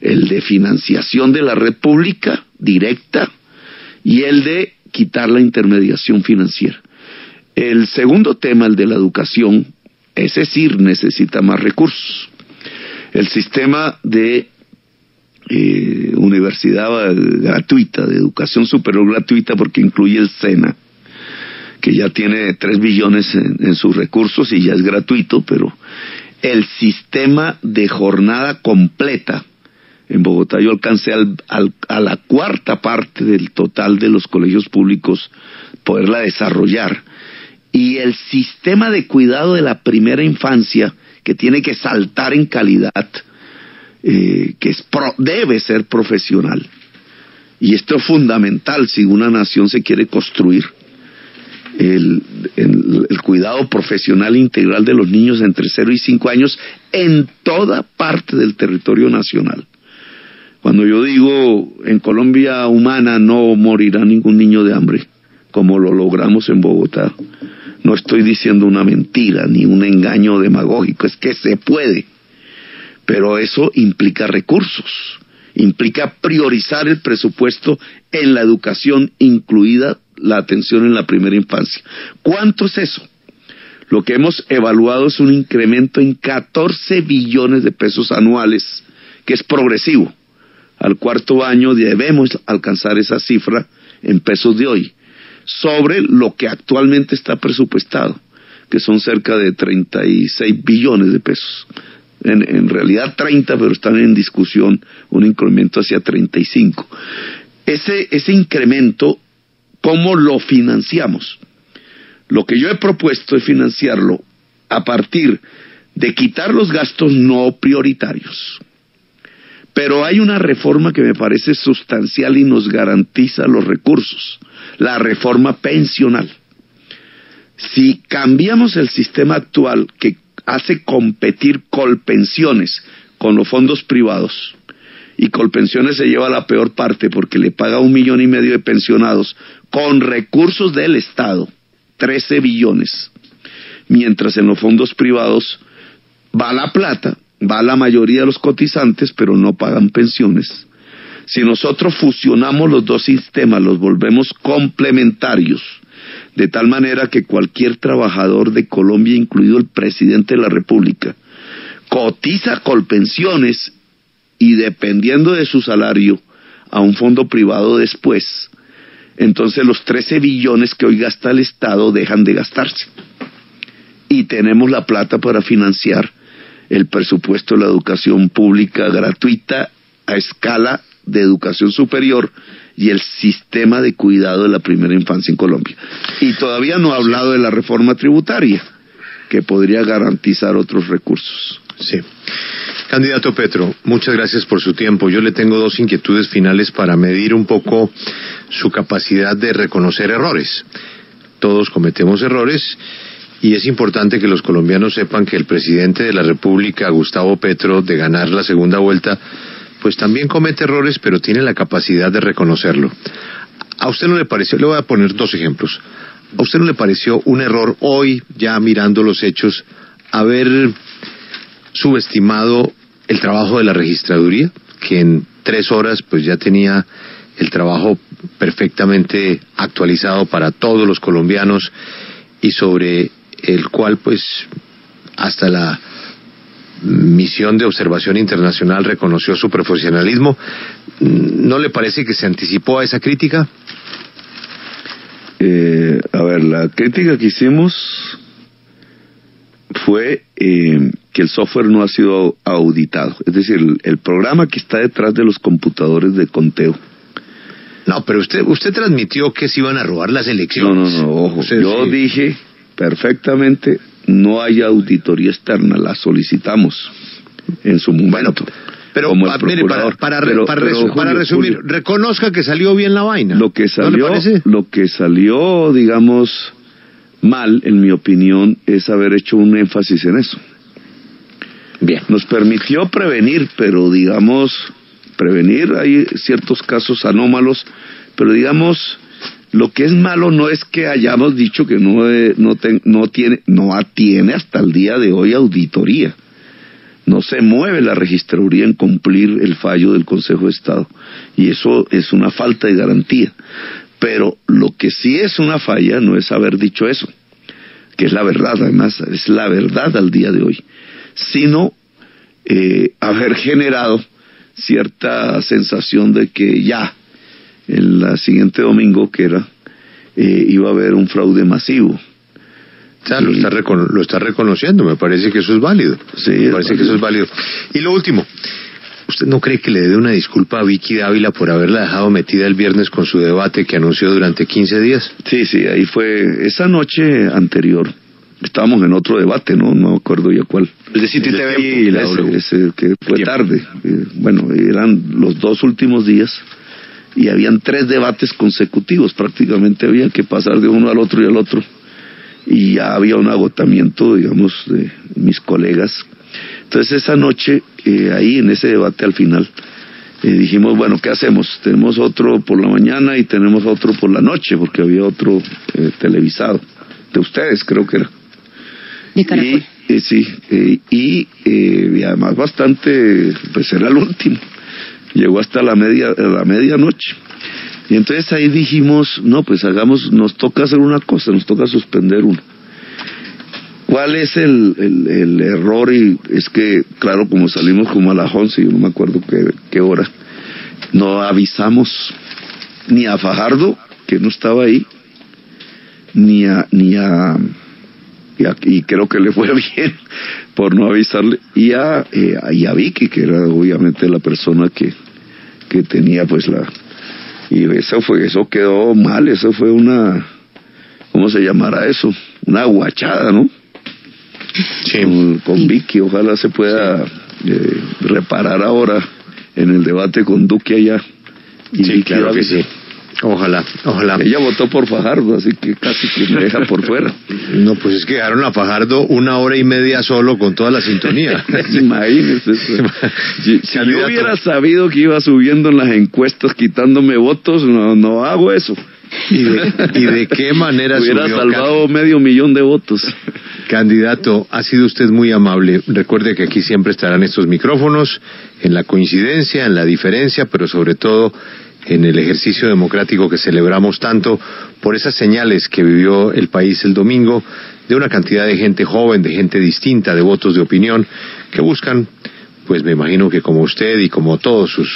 el de financiación de la red pública directa y el de quitar la intermediación financiera. El segundo tema, el de la educación, es decir, necesita más recursos. El sistema de eh, universidad gratuita, de educación superior gratuita, porque incluye el SENA, que ya tiene tres billones en, sus recursos y ya es gratuito, pero el sistema de jornada completa. En Bogotá yo alcancé a la cuarta parte del total de los colegios públicos poderla desarrollar. Y el sistema de cuidado de la primera infancia, que tiene que saltar en calidad, eh, que es debe ser profesional. Y esto es fundamental si una nación se quiere construir el, cuidado profesional integral de los niños entre 0 y 5 años en toda parte del territorio nacional. Cuando yo digo en Colombia humana no morirá ningún niño de hambre, como lo logramos en Bogotá, no estoy diciendo una mentira ni un engaño demagógico, es que se puede. Pero eso implica recursos, implica priorizar el presupuesto en la educación, incluida la atención en la primera infancia. ¿Cuánto es eso? Lo que hemos evaluado es un incremento en 14 billones de pesos anuales, que es progresivo. Al cuarto año debemos alcanzar esa cifra en pesos de hoy, sobre lo que actualmente está presupuestado, que son cerca de 36 billones de pesos. En, realidad 30, pero están en discusión un incremento hacia 35. Ese, ese incremento, ¿cómo lo financiamos? Lo que yo he propuesto es financiarlo a partir de quitar los gastos no prioritarios. Pero hay una reforma que me parece sustancial y nos garantiza los recursos, la reforma pensional. Si cambiamos el sistema actual que hace competir colpensiones con los fondos privados, y Colpensiones se lleva la peor parte porque le paga un millón y medio de pensionados con recursos del Estado, 13 billones, mientras en los fondos privados va la plata, va la mayoría de los cotizantes, pero no pagan pensiones. Si nosotros fusionamos los dos sistemas, los volvemos complementarios, de tal manera que cualquier trabajador de Colombia, incluido el presidente de la República, cotiza colpensiones y dependiendo de su salario a un fondo privado después, entonces los 13 billones que hoy gasta el Estado dejan de gastarse. Y tenemos la plata para financiar el presupuesto de la educación pública gratuita a escala de educación superior y el sistema de cuidado de la primera infancia en Colombia. Y todavía no ha hablado de la reforma tributaria, que podría garantizar otros recursos. Sí. Candidato Petro, muchas gracias por su tiempo. Yo le tengo dos inquietudes finales para medir un poco su capacidad de reconocer errores. Todos cometemos errores y es importante que los colombianos sepan que el presidente de la República, Gustavo Petro, de ganar la segunda vuelta, pues también comete errores, pero tiene la capacidad de reconocerlo. ¿A usted no le pareció? Le voy a poner dos ejemplos. ¿A usted no le pareció un error hoy, ya mirando los hechos, haber subestimado el trabajo de la registraduría, que en tres horas pues ya tenía el trabajo perfectamente actualizado para todos los colombianos y sobre el cual pues hasta la misión de observación internacional reconoció su profesionalismo. ¿No le parece que se anticipó a esa crítica? Eh, a ver, la crítica que hicimos fue eh, que el software no ha sido auditado. Es decir, el, programa que está detrás de los computadores de conteo. No, pero usted usted transmitió que se iban a robar las elecciones. No, no, no, ojo. Yo dije perfectamente, no hay auditoría externa, la solicitamos en su momento. pero mire, para, resumir, reconozca que salió bien la vaina. Lo que salió, lo que salió, digamos, mal, en mi opinión, es haber hecho un énfasis en eso. Bien. Nos permitió prevenir, pero digamos, prevenir, hay ciertos casos anómalos, pero digamos, lo que es malo no es que hayamos dicho que no, eh, no, no, tiene, no atiene hasta el día de hoy auditoría. No se mueve la registraduría en cumplir el fallo del Consejo de Estado. Y eso es una falta de garantía. Pero lo que sí es una falla no es haber dicho eso, que es la verdad, además, es la verdad al día de hoy, sino eh, haber generado cierta sensación de que ya, el siguiente domingo que era, eh, iba a haber un fraude masivo. lo, está lo está reconociendo, me parece que eso es válido. Sí, me parece que eso es válido. Y lo último, ¿Usted no cree que le dé una disculpa a Vicky Dávila por haberla dejado metida el viernes con su debate que anunció durante 15 días? Sí, sí, ahí fue esa noche anterior. Estábamos en otro debate, ¿no? No me acuerdo ya cuál. El de City TV y la ese, que fue tarde. Eh, bueno, eran los dos últimos días y habían tres debates consecutivos. Prácticamente había que pasar de uno al otro y al otro. Y ya había un agotamiento, digamos, de mis colegas entonces esa noche, eh, ahí en ese debate al final, eh, dijimos, bueno, ¿qué hacemos? Tenemos otro por la mañana y tenemos otro por la noche, porque había otro eh, televisado, de ustedes creo que era. De Y, sí, y, y, además bastante, pues era el último, llegó hasta la, media, la medianoche. Y entonces ahí dijimos, no, pues hagamos, nos toca hacer una cosa, nos toca suspender uno ¿Cuál es el, el, error? Y es que, claro, como salimos como a las 11, yo no me acuerdo qué, qué hora, no avisamos ni a Fajardo, que no estaba ahí, ni a, ni a, y, creo que le fue [laughs] bien por no avisarle, y a, eh, y a Vicky, que era obviamente la persona que, que tenía pues la, y eso fue, eso quedó mal, eso fue una, ¿cómo se llamará eso? Una guachada, ¿no? Sí. Con, Vicky, ojalá se pueda eh, reparar ahora en el debate con Duque allá. Y sí, claro que sí. Ojalá, ojalá. Ella votó por Fajardo, así que casi que me deja por fuera. [laughs] No, pues es que dejaron a Fajardo una hora y media solo con toda la sintonía. [laughs] Imagínese. si, si yo hubiera sabido que iba subiendo en las encuestas quitándome votos, no, no hago eso. ¿Y de, qué [laughs] manera hubiera salvado medio millón de votos? Candidato, ha sido usted muy amable. Recuerde que aquí siempre estarán estos micrófonos, en la coincidencia, en la diferencia, pero sobre todo en el ejercicio democrático que celebramos tanto por esas señales que vivió el país el domingo de una cantidad de gente joven, de gente distinta, de votos de opinión, que buscan, pues me imagino que como usted y como todos sus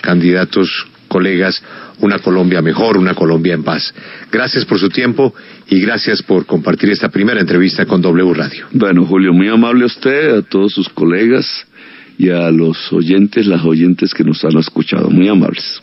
candidatos, colegas, una Colombia mejor, una Colombia en paz. Gracias por su tiempo y gracias por compartir esta primera entrevista con W Radio. Bueno, Julio, muy amable a usted, a todos sus colegas y a los oyentes, las oyentes que nos han escuchado. Muy amables.